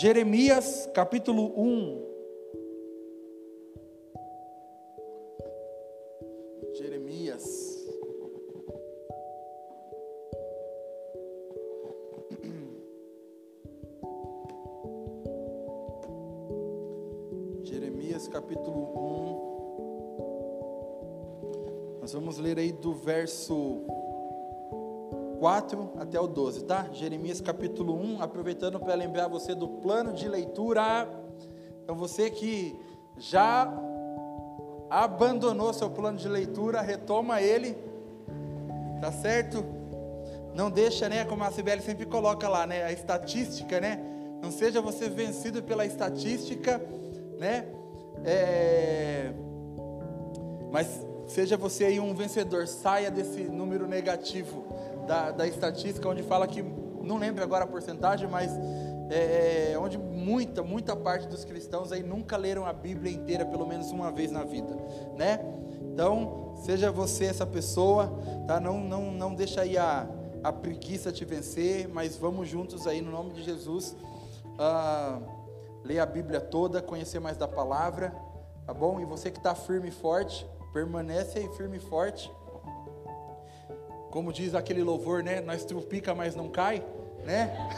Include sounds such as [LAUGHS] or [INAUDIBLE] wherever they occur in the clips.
Jeremias capítulo 1. Jeremias. [CLEARS THROAT] Jeremias capítulo 1. Nós vamos ler aí do verso 4 até o 12, tá? Jeremias capítulo 1, aproveitando para lembrar você do plano de leitura. Então você que já abandonou seu plano de leitura, retoma ele. Tá certo? Não deixa, né, como a Sibeli sempre coloca lá, né, a estatística, né? Não seja você vencido pela estatística, né? É... Mas seja você aí um vencedor, saia desse número negativo da, da estatística, onde fala que, não lembro agora a porcentagem, mas é, é, onde muita, muita parte dos cristãos aí nunca leram a Bíblia inteira pelo menos uma vez na vida, né? Então, seja você essa pessoa, tá? Não, não, não deixa aí a, a preguiça te vencer, mas vamos juntos aí no nome de Jesus, uh, ler a Bíblia toda, conhecer mais da palavra, tá bom? E você que está firme e forte, permanece aí firme e forte, como diz aquele louvor, né? Nós trupica, mas não cai, né? [LAUGHS]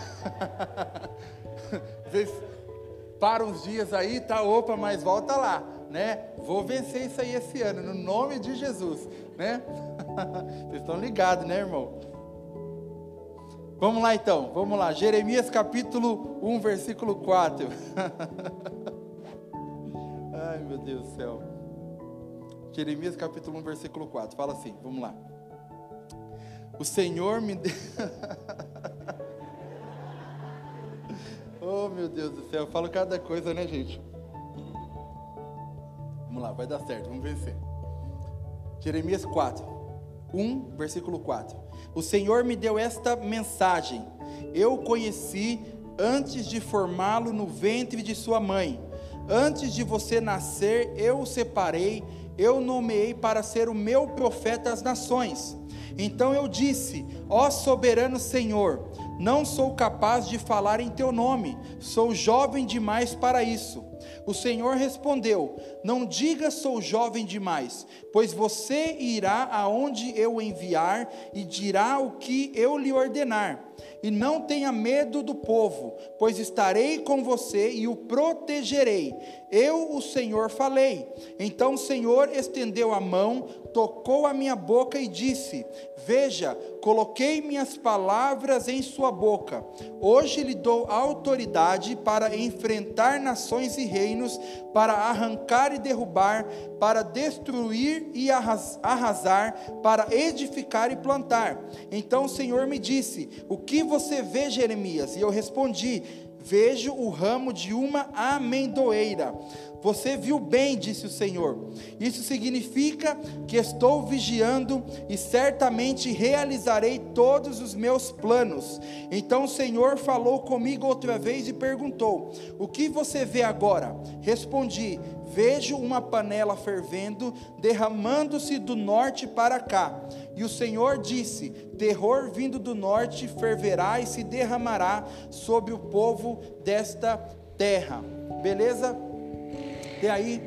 para uns dias aí, tá, opa, mas volta lá, né? Vou vencer isso aí esse ano, no nome de Jesus, né? [LAUGHS] Vocês estão ligados, né, irmão? Vamos lá então, vamos lá. Jeremias capítulo 1, versículo 4. [LAUGHS] Ai, meu Deus do céu. Jeremias capítulo 1, versículo 4. Fala assim, vamos lá. O Senhor me deu. [LAUGHS] oh, meu Deus do céu, eu falo cada coisa, né, gente? Vamos lá, vai dar certo, vamos vencer. Jeremias 4, 1, versículo 4. O Senhor me deu esta mensagem: Eu conheci antes de formá-lo no ventre de sua mãe. Antes de você nascer, eu o separei, eu nomeei para ser o meu profeta às nações. Então eu disse: Ó soberano Senhor, não sou capaz de falar em teu nome, sou jovem demais para isso. O Senhor respondeu: Não diga sou jovem demais, pois você irá aonde eu enviar e dirá o que eu lhe ordenar. E não tenha medo do povo, pois estarei com você e o protegerei. Eu, o Senhor, falei. Então o Senhor estendeu a mão, tocou a minha boca e disse: Veja, coloquei minhas palavras em sua boca. Hoje lhe dou autoridade para enfrentar nações e reinos, para arrancar e derrubar, para destruir e arrasar, para edificar e plantar. Então o Senhor me disse: O que você vê, Jeremias? E eu respondi: Vejo o ramo de uma amendoeira. Você viu bem, disse o Senhor. Isso significa que estou vigiando e certamente realizarei todos os meus planos. Então o Senhor falou comigo outra vez e perguntou: O que você vê agora? Respondi: Vejo uma panela fervendo, derramando-se do norte para cá. E o Senhor disse: Terror vindo do norte ferverá e se derramará sobre o povo desta terra. Beleza? E aí,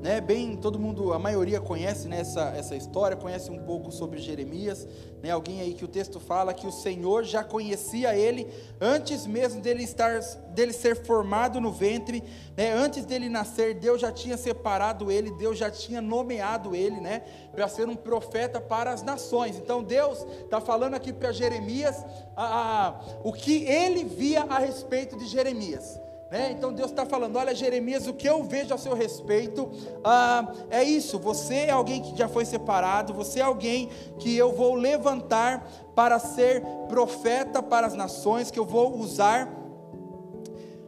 né, bem, todo mundo, a maioria conhece né, essa, essa história, conhece um pouco sobre Jeremias, né, alguém aí que o texto fala que o Senhor já conhecia ele antes mesmo dele estar, dele ser formado no ventre, né, antes dele nascer, Deus já tinha separado ele, Deus já tinha nomeado ele, né, para ser um profeta para as nações. Então Deus está falando aqui para Jeremias a, a, o que ele via a respeito de Jeremias. Né? Então Deus está falando: olha, Jeremias, o que eu vejo a seu respeito ah, é isso. Você é alguém que já foi separado, você é alguém que eu vou levantar para ser profeta para as nações, que eu vou usar.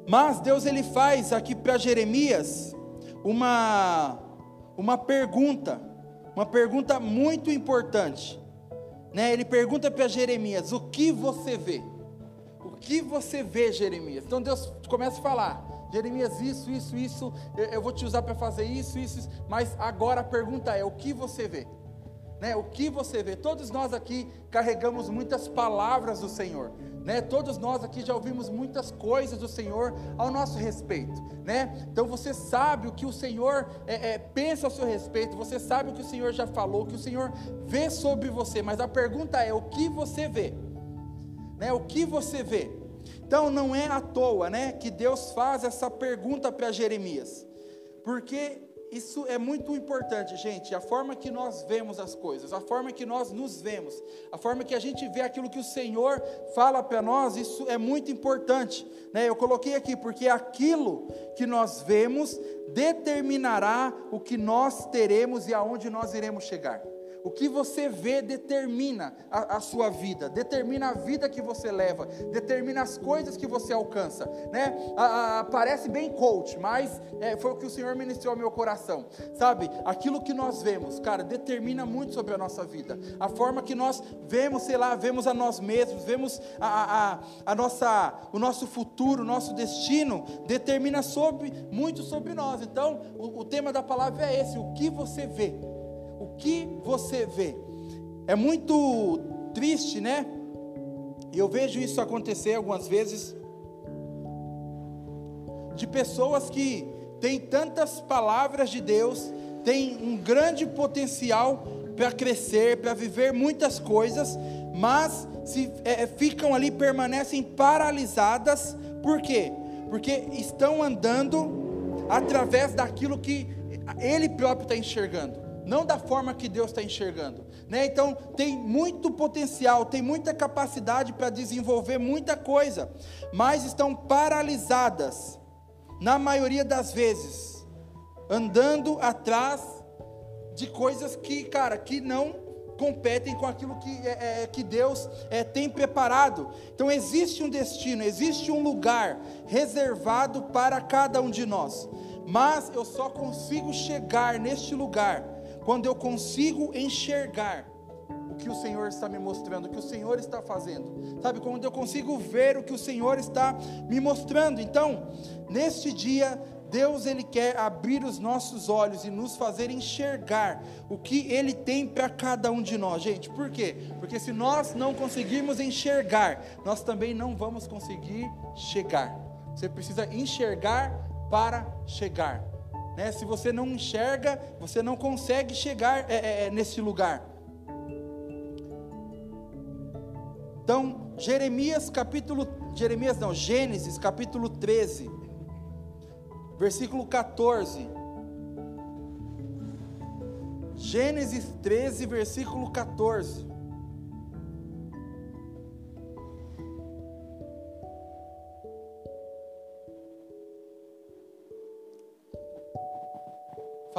Mas Deus ele faz aqui para Jeremias uma, uma pergunta, uma pergunta muito importante. Né? Ele pergunta para Jeremias: o que você vê? Que você vê, Jeremias? Então Deus começa a falar. Jeremias, isso, isso, isso, eu vou te usar para fazer isso, isso, isso, mas agora a pergunta é: o que você vê? Né? O que você vê? Todos nós aqui carregamos muitas palavras do Senhor. Né? Todos nós aqui já ouvimos muitas coisas do Senhor ao nosso respeito, né? Então você sabe o que o Senhor é, é, pensa ao seu respeito, você sabe o que o Senhor já falou, o que o Senhor vê sobre você, mas a pergunta é: o que você vê? Né? O que você vê? Então não é à toa, né, que Deus faz essa pergunta para Jeremias, porque isso é muito importante, gente. A forma que nós vemos as coisas, a forma que nós nos vemos, a forma que a gente vê aquilo que o Senhor fala para nós, isso é muito importante. Né? Eu coloquei aqui, porque aquilo que nós vemos determinará o que nós teremos e aonde nós iremos chegar. O que você vê determina a, a, sua vida, determina a vida que você leva, determina as coisas que você alcança, né? A, a, parece bem coach, mas é, foi o que o Senhor ministrou ao meu coração, sabe? Aquilo que nós vemos, cara, determina muito sobre a nossa vida. A forma que nós vemos, sei lá, vemos a nós mesmos, vemos a, a, nossa, o nosso futuro, o nosso destino, determina sobre, muito sobre nós. Então, o, o tema da palavra é esse: o que você vê que você vê. É muito triste, né? Eu vejo isso acontecer algumas vezes de pessoas que têm tantas palavras de Deus, têm um grande potencial para crescer, para viver muitas coisas, mas se é, ficam ali, permanecem paralisadas, por quê? Porque estão andando através daquilo que ele próprio está enxergando não da forma que Deus está enxergando. Né? Então, tem muito potencial, tem muita capacidade para desenvolver muita coisa, mas estão paralisadas, na maioria das vezes, andando atrás de coisas que, cara, que não competem com aquilo que, é, é, que Deus é, tem preparado. Então existe um destino, existe um lugar reservado para cada um de nós. Mas eu só consigo chegar neste lugar quando eu consigo enxergar o que o Senhor está me mostrando, o que o Senhor está fazendo, sabe? Quando eu consigo ver o que o Senhor está me mostrando. Então, neste dia, Deus ele quer abrir os nossos olhos e nos fazer enxergar o que ele tem para cada um de nós. Gente, por quê? Porque se nós não conseguirmos enxergar, nós também não vamos conseguir chegar. Você precisa enxergar para chegar. Né? Se você não enxerga, você não consegue chegar é, é, é, nesse lugar. Então, Jeremias capítulo, Jeremias não, Gênesis capítulo 13, versículo 14. Gênesis 13, versículo 14.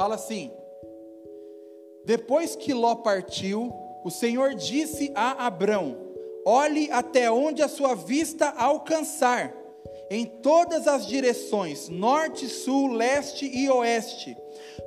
Fala assim: Depois que Ló partiu, o Senhor disse a Abrão: Olhe até onde a sua vista alcançar, em todas as direções, norte, sul, leste e oeste.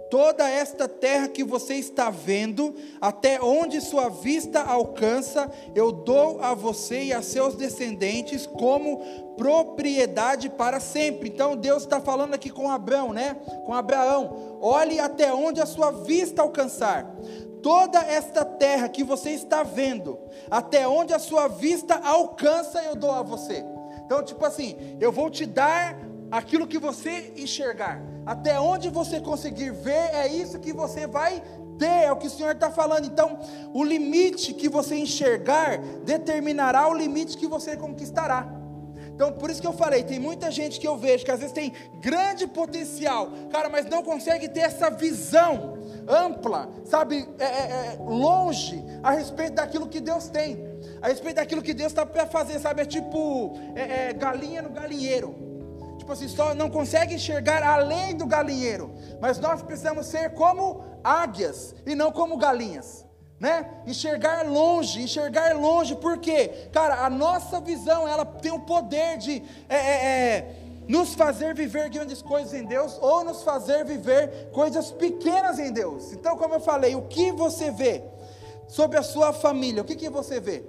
Toda esta terra que você está vendo, até onde sua vista alcança, eu dou a você e a seus descendentes como propriedade para sempre. Então Deus está falando aqui com Abraão, né? Com Abraão. Olhe até onde a sua vista alcançar. Toda esta terra que você está vendo, até onde a sua vista alcança, eu dou a você. Então, tipo assim, eu vou te dar aquilo que você enxergar. Até onde você conseguir ver, é isso que você vai ter, é o que o Senhor está falando. Então, o limite que você enxergar determinará o limite que você conquistará. Então, por isso que eu falei, tem muita gente que eu vejo que às vezes tem grande potencial, cara, mas não consegue ter essa visão ampla, sabe, é, é, é longe a respeito daquilo que Deus tem, a respeito daquilo que Deus está para fazer, sabe, é tipo é, é, galinha no galinheiro. Tipo assim, só não consegue enxergar além do galinheiro, mas nós precisamos ser como águias e não como galinhas né? Enxergar longe, enxergar longe, por quê? Cara, a nossa visão, ela tem o poder de é, é, é, nos fazer viver grandes coisas em Deus, ou nos fazer viver coisas pequenas em Deus. Então, como eu falei, o que você vê sobre a sua família, o que, que você vê?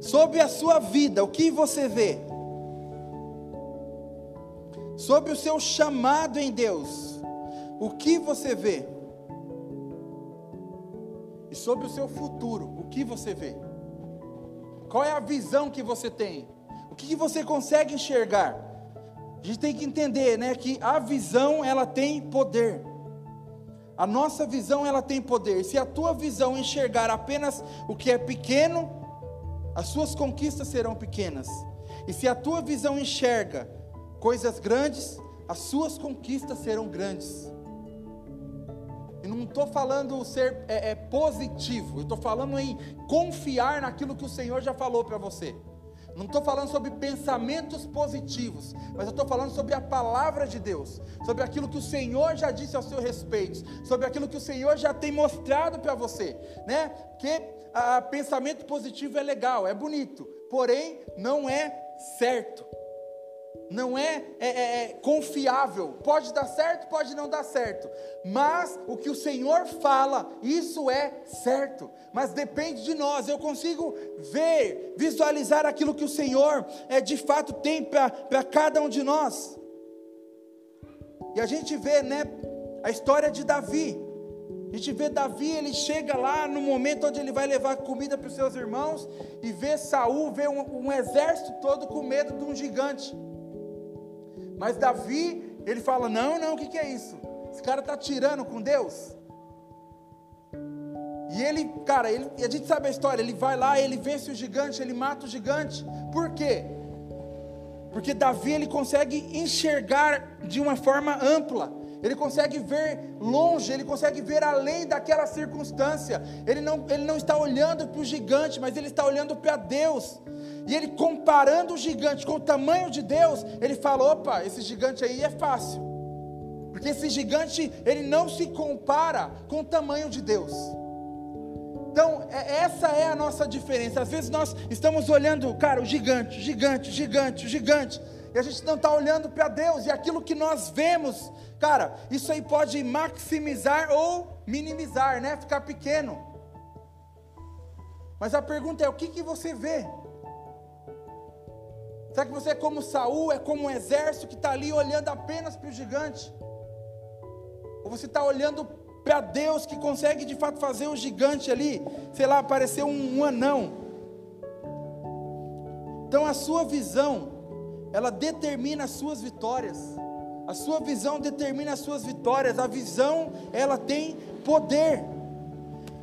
Sobre a sua vida, o que você vê? Sobre o seu chamado em Deus, o que você vê? E sobre o seu futuro, o que você vê? Qual é a visão que você tem? O que você consegue enxergar? A gente tem que entender, né, que a visão ela tem poder. A nossa visão ela tem poder. Se a tua visão enxergar apenas o que é pequeno, as suas conquistas serão pequenas. E se a tua visão enxerga coisas grandes, as suas conquistas serão grandes. E não estou falando ser é, é, positivo, eu estou falando em confiar naquilo que o Senhor já falou para você. Não estou falando sobre pensamentos positivos, mas eu estou falando sobre a palavra de Deus, sobre aquilo que o Senhor já disse ao seu respeito, sobre aquilo que o Senhor já tem mostrado para você, né? Que a, pensamento positivo é legal, é bonito, porém não é certo não é, é, é, é, confiável. Pode dar certo, pode não dar certo. Mas o que o Senhor fala, isso é certo. Mas depende de nós. Eu consigo ver, visualizar aquilo que o Senhor é, de fato tem para cada um de nós. E a gente vê, né, a história de Davi. A gente vê Davi, ele chega lá no momento onde ele vai levar comida para os seus irmãos e vê Saul, vê um, um exército todo com medo de um gigante. Mas Davi, ele fala: Não, não, o que, que é isso? Esse cara está tirando com Deus. E ele, cara, ele, a gente sabe a história, ele vai lá, ele vence o gigante, ele mata o gigante. Por quê? Porque Davi ele consegue enxergar de uma forma ampla ele consegue ver longe, ele consegue ver além daquela circunstância. Ele não, ele não está olhando para o gigante, mas ele está olhando para Deus. E ele comparando o gigante com o tamanho de Deus, ele fala: opa, esse gigante aí é fácil. Porque esse gigante, ele não se compara com o tamanho de Deus. Então, é, essa é a nossa diferença. Às vezes nós estamos olhando, cara, o gigante, gigante, gigante, gigante e a gente não está olhando para Deus, e aquilo que nós vemos, cara, isso aí pode maximizar ou minimizar, né? Ficar pequeno. Mas a pergunta é: o que, que você vê? Será que você é como Saul, é como um exército que está ali olhando apenas para o gigante? Ou você está olhando para Deus que consegue de fato fazer o gigante ali, sei lá, aparecer um, um anão? Então a sua visão ela determina as suas vitórias. A sua visão determina as suas vitórias. A visão, ela tem poder.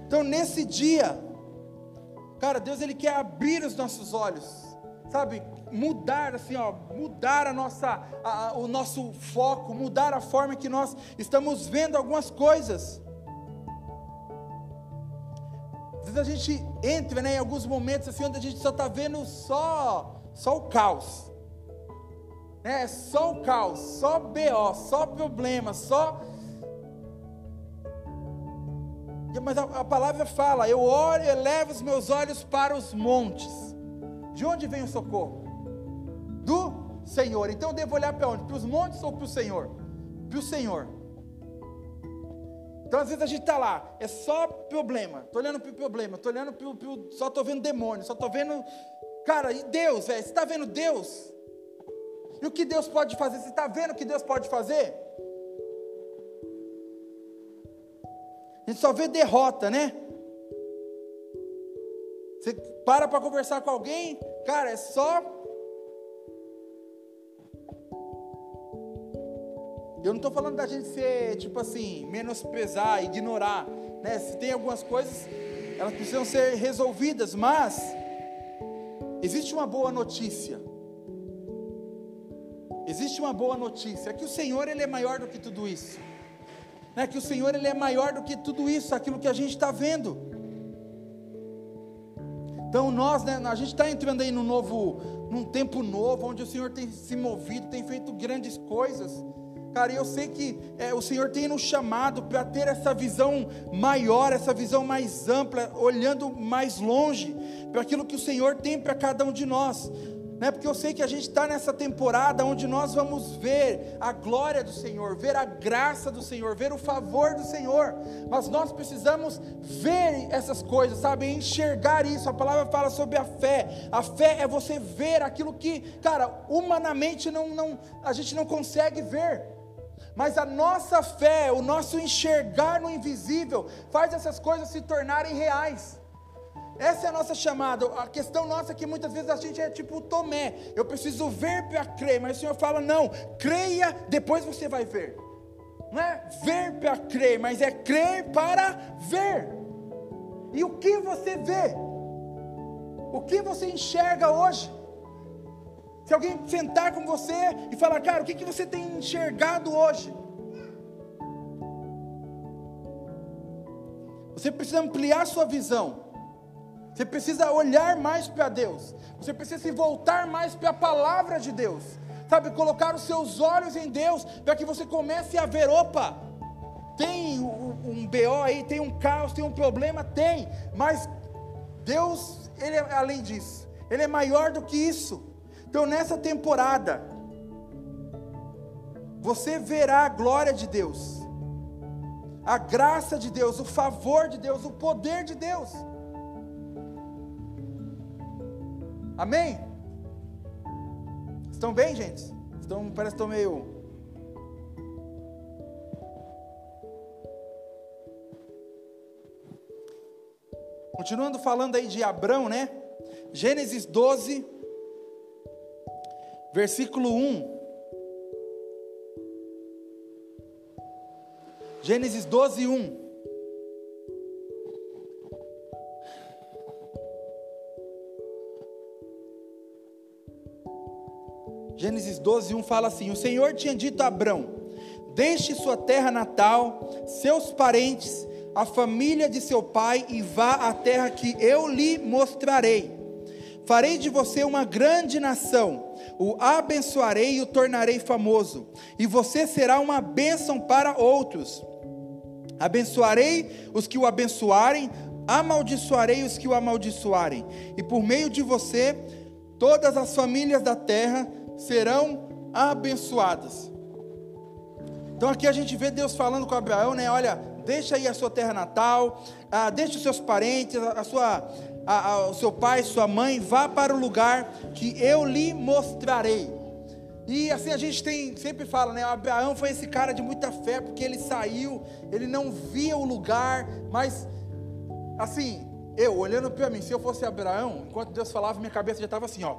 Então, nesse dia, cara, Deus ele quer abrir os nossos olhos, sabe? Mudar assim, ó, mudar a nossa, a, o nosso foco, mudar a forma que nós estamos vendo algumas coisas. Às vezes a gente entra, né, em alguns momentos assim onde a gente só está vendo só, só o caos. É só o caos, só BO, só problema, só. Mas a, a palavra fala: eu oro e elevo os meus olhos para os montes. De onde vem o socorro? Do Senhor. Então eu devo olhar para onde? Para os montes ou para o Senhor? Para o Senhor. Então às vezes a gente está lá, é só problema, estou olhando para o problema, estou olhando para o. Só estou vendo demônio, só estou vendo. Cara, e Deus, velho, você está vendo Deus? E o que Deus pode fazer? Você está vendo o que Deus pode fazer? A gente só vê derrota, né? Você para para conversar com alguém, cara, é só. Eu não estou falando da gente ser, tipo assim, menosprezar, ignorar, né? Se tem algumas coisas, elas precisam ser resolvidas, mas existe uma boa notícia. Existe uma boa notícia, é que o Senhor ele é maior do que tudo isso. Né? Que o Senhor ele é maior do que tudo isso, aquilo que a gente está vendo. Então nós, né, a gente está entrando aí num novo, num tempo novo, onde o Senhor tem se movido, tem feito grandes coisas. Cara, eu sei que é, o Senhor tem nos chamado para ter essa visão maior, essa visão mais ampla, olhando mais longe para aquilo que o Senhor tem para cada um de nós né? Porque eu sei que a gente está nessa temporada onde nós vamos ver a glória do Senhor, ver a graça do Senhor, ver o favor do Senhor. Mas nós precisamos ver essas coisas, sabe? Enxergar isso. A palavra fala sobre a fé. A fé é você ver aquilo que, cara, humanamente não, não, a gente não consegue ver. Mas a nossa fé, o nosso enxergar no invisível, faz essas coisas se tornarem reais. Essa é a nossa chamada. A questão nossa é que muitas vezes a gente é tipo Tomé. Eu preciso ver para crer, mas o Senhor fala: não, creia, depois você vai ver. Não é ver para crer, mas é crer para ver. E o que você vê? O que você enxerga hoje? Se alguém sentar com você e falar, cara, o que, que você tem enxergado hoje? Você precisa ampliar sua visão. Você precisa olhar mais para Deus. Você precisa se voltar mais para a palavra de Deus. Sabe, colocar os seus olhos em Deus para que você comece a ver, opa, tem um BO aí, tem um caos, tem um problema, tem, mas Deus, ele é além disso. Ele é maior do que isso. Então, nessa temporada, você verá a glória de Deus, a graça de Deus, o favor de Deus, o poder de Deus. Amém? Estão bem, gente? Estão, parece que estão meio. Continuando falando aí de Abrão, né? Gênesis 12, versículo 1. Gênesis 12, 1. Gênesis 12, 1 fala assim: O Senhor tinha dito a Abrão: Deixe sua terra natal, seus parentes, a família de seu pai e vá à terra que eu lhe mostrarei. Farei de você uma grande nação, o abençoarei e o tornarei famoso, e você será uma bênção para outros. Abençoarei os que o abençoarem, amaldiçoarei os que o amaldiçoarem, e por meio de você, todas as famílias da terra serão abençoadas. Então aqui a gente vê Deus falando com Abraão, né? Olha, deixa aí a sua terra natal, ah, deixa os seus parentes, a, sua, a, a, o seu pai, sua mãe, vá para o lugar que eu lhe mostrarei. E assim a gente tem, sempre fala, né? Abraão foi esse cara de muita fé, porque ele saiu, ele não via o lugar, mas assim, eu olhando para mim, se eu fosse Abraão, enquanto Deus falava, minha cabeça já estava assim, ó.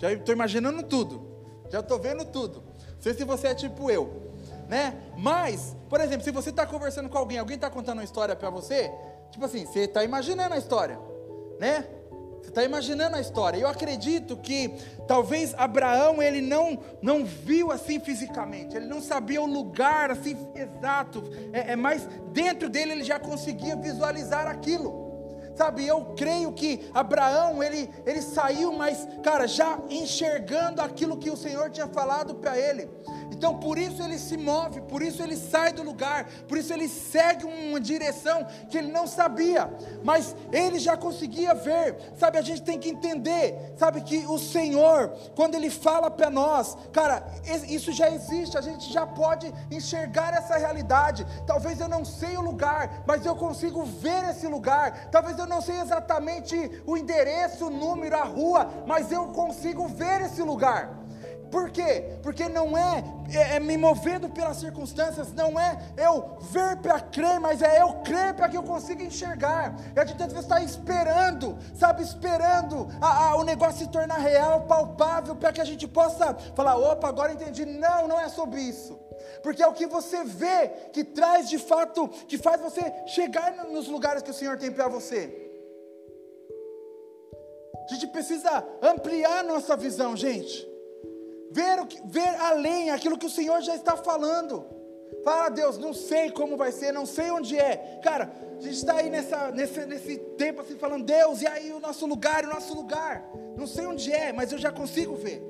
Já estou imaginando tudo. Já estou vendo tudo. Não sei se você é tipo eu. Né? Mas, por exemplo, se você está conversando com alguém, alguém está contando uma história para você, tipo assim, você está imaginando a história, né? Você está imaginando a história. Eu acredito que talvez Abraão ele não não viu assim fisicamente, ele não sabia o lugar assim exato. É, é mais dentro dele ele já conseguia visualizar aquilo. Sabe, eu creio que Abraão, ele, ele saiu, mas, cara, já enxergando aquilo que o Senhor tinha falado para ele. Então, por isso ele se move, por isso ele sai do lugar, por isso ele segue uma direção que ele não sabia, mas ele já conseguia ver. Sabe, a gente tem que entender, sabe, que o Senhor, quando ele fala para nós, cara, isso já existe, a gente já pode enxergar essa realidade. Talvez eu não sei o lugar, mas eu consigo ver esse lugar. Talvez eu não sei exatamente o endereço, o número, a rua, mas eu consigo ver esse lugar. Por quê? Porque não é, é, é me movendo pelas circunstâncias, não é eu ver para crer, mas é eu crer para que eu consiga enxergar. E a gente às está esperando, sabe, esperando a, a, o negócio se tornar real, palpável, para que a gente possa falar: opa, agora entendi. Não, não é sobre isso. Porque é o que você vê que traz de fato, que faz você chegar nos lugares que o Senhor tem para você. A gente precisa ampliar nossa visão, gente ver, o que, ver além aquilo que o Senhor já está falando. Fala, Deus, não sei como vai ser, não sei onde é. Cara, a gente está aí nessa, nesse, nesse tempo assim, falando, Deus, e aí o nosso lugar, o nosso lugar. Não sei onde é, mas eu já consigo ver.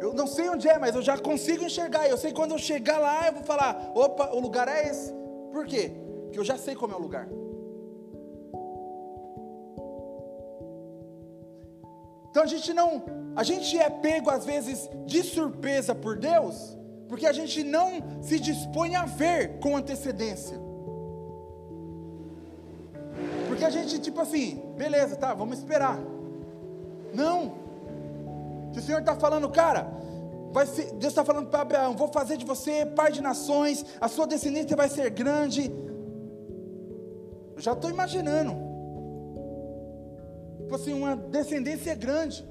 Eu não sei onde é, mas eu já consigo enxergar. Eu sei quando eu chegar lá, eu vou falar: opa, o lugar é esse. Por quê? Porque eu já sei como é o lugar. Então a gente não, a gente é pego às vezes de surpresa por Deus, porque a gente não se dispõe a ver com antecedência. Porque a gente, tipo assim, beleza, tá, vamos esperar. Não. Se o Senhor está falando, cara, ser, Deus está falando para Abraão: vou fazer de você pai de nações, a sua descendência vai ser grande. Eu já estou imaginando. Tipo assim, uma descendência grande.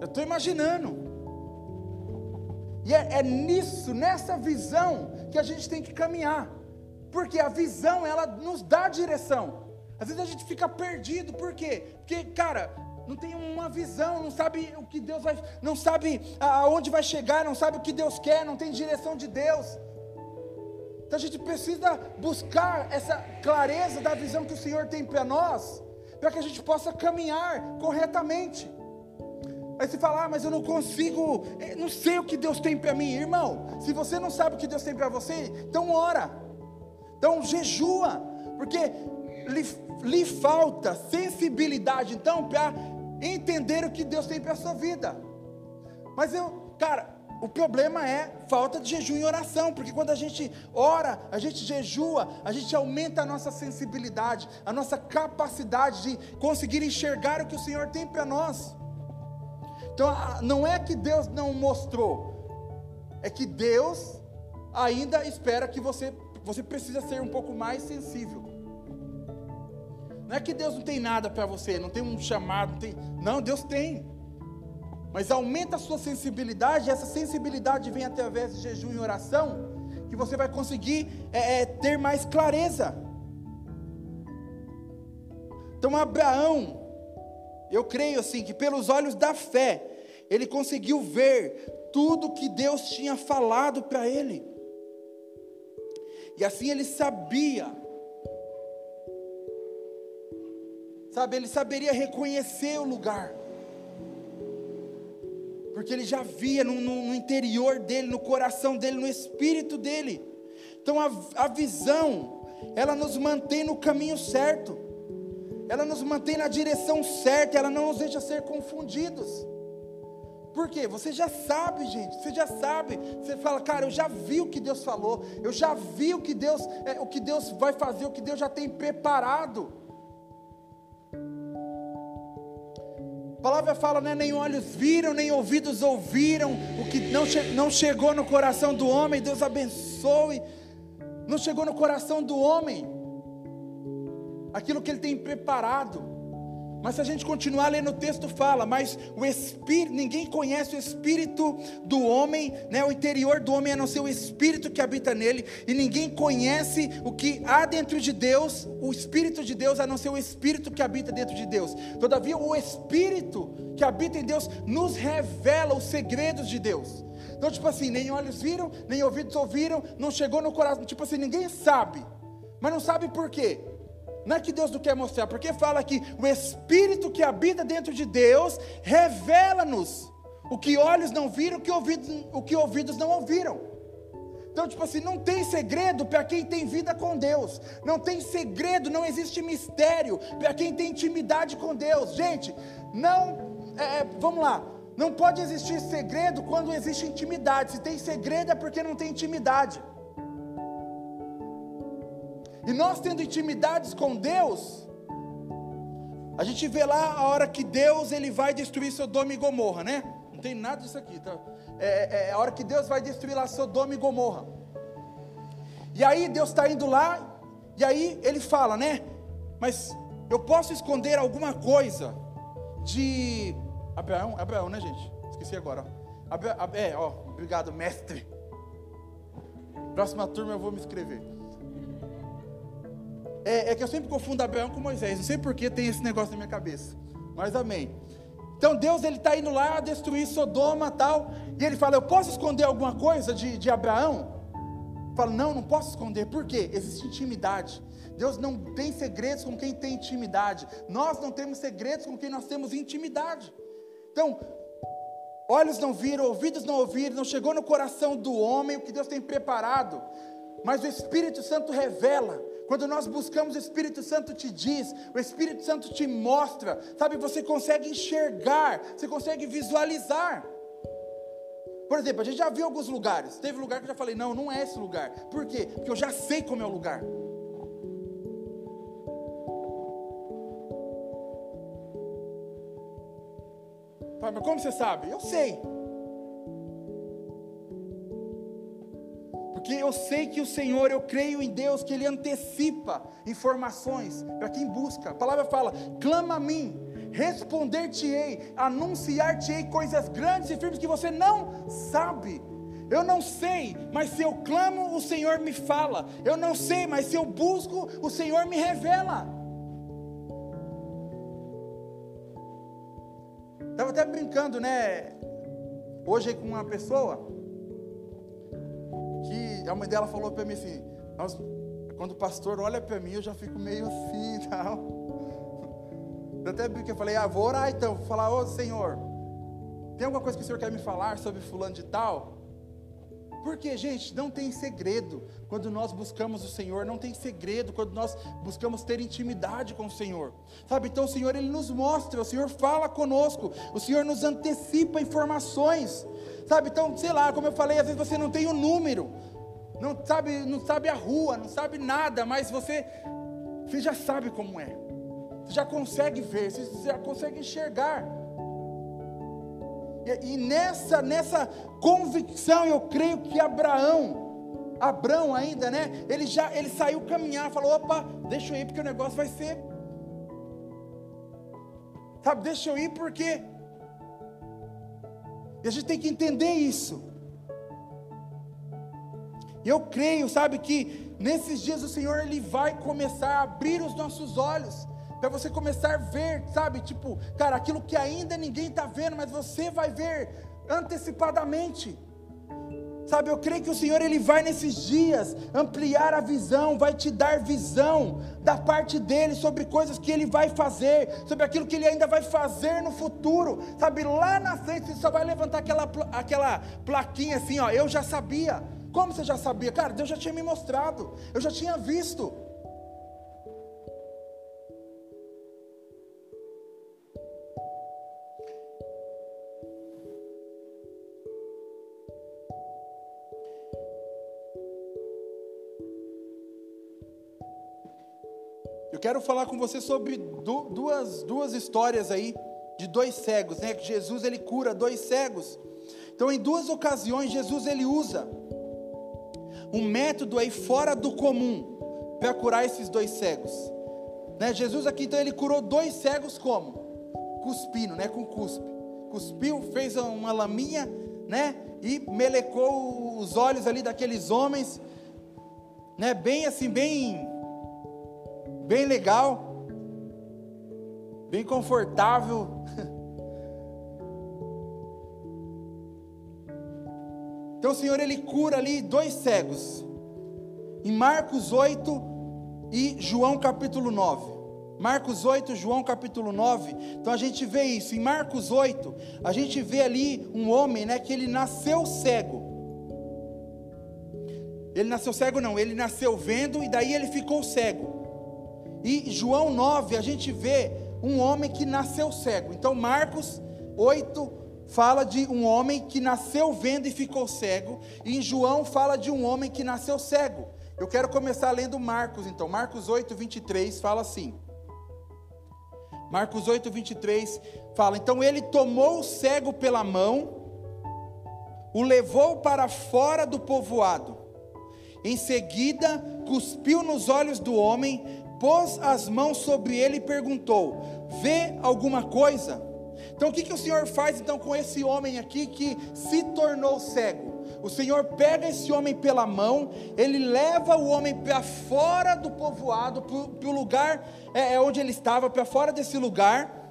Eu estou imaginando. E é, é, nisso, nessa visão, que a gente tem que caminhar. Porque a visão, ela nos dá direção. Às vezes a gente fica perdido, por quê? Porque, cara, não tem uma visão, não sabe o que Deus vai, não sabe aonde vai chegar, não sabe o que Deus quer, não tem direção de Deus. Então a gente precisa buscar essa clareza da visão que o Senhor tem para nós, para que a gente possa caminhar corretamente. Aí você fala, ah, mas eu não consigo, eh, não sei o que Deus tem para mim, irmão. Se você não sabe o que Deus tem para você, então ora, então jejua, porque lhe, lhe falta sensibilidade, então, para entender o que Deus tem para a sua vida. Mas eu, cara, o problema é falta de jejum e oração, porque quando a gente ora, a gente jejua, a gente aumenta a nossa sensibilidade, a nossa capacidade de conseguir enxergar o que o Senhor tem para nós. Então, não é que Deus não mostrou, é que Deus ainda espera que você, você precisa ser um pouco mais sensível. Não é que Deus não tem nada para você, não tem um chamado, não, tem, não, Deus tem. Mas aumenta a sua sensibilidade, e essa sensibilidade vem através de jejum e oração, que você vai conseguir é, é, ter mais clareza. Então, Abraão, eu creio assim, que pelos olhos da fé, ele conseguiu ver tudo que Deus tinha falado para ele. E assim ele sabia Sabe, ele saberia reconhecer o lugar. Porque ele já via no, no, no interior dele, no coração dele, no espírito dele. Então a, a visão, ela nos mantém no caminho certo. Ela nos mantém na direção certa, ela não nos deixa ser confundidos. Por quê? Você já sabe, gente. Você já sabe. Você fala, cara, eu já vi o que Deus falou. Eu já vi o que Deus, é, o que Deus vai fazer, o que Deus já tem preparado. Palavra fala, né, nem olhos viram, nem ouvidos ouviram, o que não, che não chegou no coração do homem, Deus abençoe, não chegou no coração do homem, aquilo que ele tem preparado. Mas se a gente continuar lendo o texto, fala, mas o espírito, ninguém conhece o espírito do homem, né, o interior do homem, a não ser o espírito que habita nele, e ninguém conhece o que há dentro de Deus, o espírito de Deus, a não ser o espírito que habita dentro de Deus. Todavia, o espírito que habita em Deus nos revela os segredos de Deus. Então, tipo assim, nem olhos viram, nem ouvidos ouviram, não chegou no coração, tipo assim, ninguém sabe, mas não sabe por quê? Não é que Deus não quer mostrar, porque fala que o Espírito que habita dentro de Deus revela-nos o que olhos não viram, o que ouvidos, o que ouvidos não ouviram. Então, tipo assim, não tem segredo para quem tem vida com Deus. Não tem segredo, não existe mistério para quem tem intimidade com Deus. Gente, não, é, é, vamos lá. Não pode existir segredo quando existe intimidade. Se tem segredo é porque não tem intimidade. E nós tendo intimidades com Deus, a gente vê lá a hora que Deus ele vai destruir Sodoma e Gomorra, né? Não tem nada disso aqui, tá? É, é, é a hora que Deus vai destruir lá Sodoma e Gomorra. E aí Deus está indo lá, e aí ele fala, né? Mas eu posso esconder alguma coisa de Abraão, Abraão, né, gente? Esqueci agora. Abra, é, ó, obrigado, mestre. Próxima turma eu vou me inscrever. É, é que eu sempre confundo Abraão com Moisés. Não sei por que tem esse negócio na minha cabeça. Mas amém. Então Deus ele está indo lá destruir Sodoma tal. E ele fala: Eu posso esconder alguma coisa de, de Abraão? Fala, não, não posso esconder. Por quê? Existe intimidade. Deus não tem segredos com quem tem intimidade. Nós não temos segredos com quem nós temos intimidade. Então, olhos não viram, ouvidos não ouviram, não chegou no coração do homem o que Deus tem preparado. Mas o Espírito Santo revela. Quando nós buscamos, o Espírito Santo te diz, o Espírito Santo te mostra, sabe? Você consegue enxergar, você consegue visualizar. Por exemplo, a gente já viu alguns lugares. Teve lugar que eu já falei, não, não é esse lugar. Por quê? Porque eu já sei como é o lugar. Mas como você sabe? Eu sei. Porque eu sei que o Senhor, eu creio em Deus, que Ele antecipa informações para quem busca. A palavra fala: clama a mim, responder-te-ei, anunciar-te-ei coisas grandes e firmes que você não sabe. Eu não sei, mas se eu clamo, o Senhor me fala. Eu não sei, mas se eu busco, o Senhor me revela. Estava até brincando, né? Hoje com uma pessoa que a mãe dela falou para mim assim: quando o pastor olha para mim, eu já fico meio assim e [LAUGHS] tal. Eu até brinquei, eu falei: ah, vou orar então. Vou falar: ô Senhor, tem alguma coisa que o Senhor quer me falar sobre Fulano de Tal? Porque, gente, não tem segredo quando nós buscamos o Senhor, não tem segredo quando nós buscamos ter intimidade com o Senhor. Sabe? Então o Senhor ele nos mostra, o Senhor fala conosco, o Senhor nos antecipa informações. Sabe? Então, sei lá, como eu falei, às vezes você não tem o um número, não sabe, não sabe a rua, não sabe nada, mas você você já sabe como é. Você já consegue ver, você já consegue enxergar. E, e nessa, nessa convicção eu creio que Abraão, Abraão ainda, né? Ele já ele saiu caminhar, falou: opa, deixa eu ir porque o negócio vai ser. Sabe, deixa eu ir porque. E a gente tem que entender isso. E eu creio, sabe, que nesses dias o Senhor ele vai começar a abrir os nossos olhos para você começar a ver, sabe? Tipo, cara, aquilo que ainda ninguém está vendo, mas você vai ver antecipadamente. Sabe, eu creio que o Senhor ele vai nesses dias ampliar a visão, vai te dar visão da parte dele sobre coisas que ele vai fazer, sobre aquilo que ele ainda vai fazer no futuro. Sabe, lá na frente você só vai levantar aquela aquela plaquinha assim, ó, eu já sabia. Como você já sabia? Cara, Deus já tinha me mostrado. Eu já tinha visto. Quero falar com você sobre duas, duas histórias aí de dois cegos, né? Que Jesus ele cura dois cegos. Então, em duas ocasiões, Jesus ele usa um método aí fora do comum para curar esses dois cegos. Né? Jesus aqui então ele curou dois cegos como? Cuspindo, né? Com cuspe. Cuspiu, fez uma laminha, né? E melecou os olhos ali daqueles homens, né? Bem assim, bem bem legal, bem confortável. [LAUGHS] Então o Senhor ele cura ali dois cegos. Em Marcos 8 e João capítulo 9. Marcos 8, João capítulo 9. Então a gente vê isso. Em Marcos 8, a gente vê ali um homem, né, que ele nasceu cego. Ele nasceu cego não, ele nasceu vendo e daí ele ficou cego. E João 9, a gente vê um homem que nasceu cego. Então, Marcos 8 fala de um homem que nasceu vendo e ficou cego. E em João fala de um homem que nasceu cego. Eu quero começar lendo Marcos, então. Marcos 8, 23 fala assim. Marcos 8, 23 fala: Então ele tomou o cego pela mão, o levou para fora do povoado. Em seguida, cuspiu nos olhos do homem, pôs as mãos sobre ele e perguntou: Vê alguma coisa? Então o que, que o Senhor faz então com esse homem aqui que se tornou cego? O Senhor pega esse homem pela mão, ele leva o homem para fora do povoado, para o lugar é, é, onde ele estava, para fora desse lugar,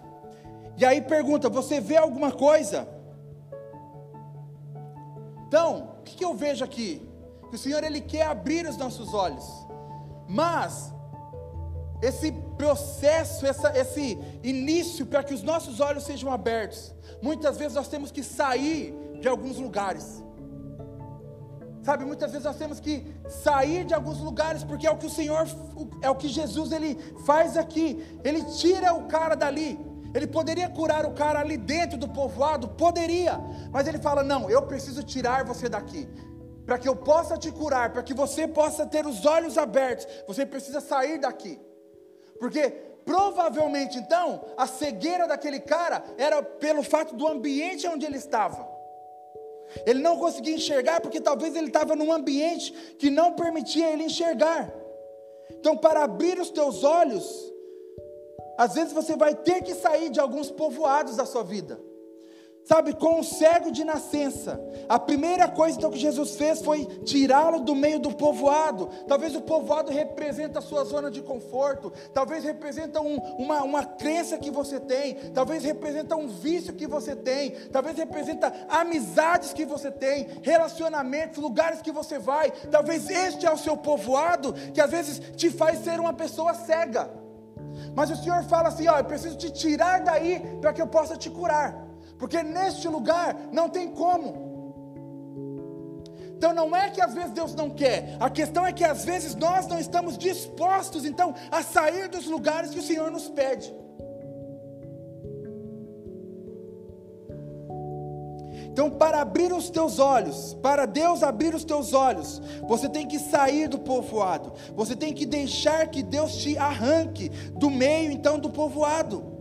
e aí pergunta: Você vê alguma coisa? Então, o que, que eu vejo aqui? Que o Senhor ele quer abrir os nossos olhos, mas esse processo, essa, esse início para que os nossos olhos sejam abertos. Muitas vezes nós temos que sair de alguns lugares. Sabe, muitas vezes nós temos que sair de alguns lugares porque é o que o Senhor, é o que Jesus ele faz aqui. Ele tira o cara dali. Ele poderia curar o cara ali dentro do povoado, poderia, mas ele fala: "Não, eu preciso tirar você daqui para que eu possa te curar, para que você possa ter os olhos abertos. Você precisa sair daqui." Porque provavelmente então a cegueira daquele cara era pelo fato do ambiente onde ele estava. Ele não conseguia enxergar porque talvez ele estava num ambiente que não permitia ele enxergar. Então, para abrir os teus olhos, às vezes você vai ter que sair de alguns povoados da sua vida. Sabe, com o cego de nascença, a primeira coisa então que Jesus fez foi tirá-lo do meio do povoado. Talvez o povoado representa a sua zona de conforto, talvez representa um, uma, uma crença que você tem, talvez representa um vício que você tem, talvez representa amizades que você tem, relacionamentos, lugares que você vai. Talvez este é o seu povoado que às vezes te faz ser uma pessoa cega. Mas o Senhor fala assim: ó, eu preciso te tirar daí para que eu possa te curar porque neste lugar não tem como. Então não é que às vezes Deus não quer, a questão é que às vezes nós não estamos dispostos então a sair dos lugares que o Senhor nos pede. Então, para abrir os teus olhos, para Deus abrir os teus olhos, você tem que sair do povoado, você tem que deixar que Deus te arranque do meio então do povoado.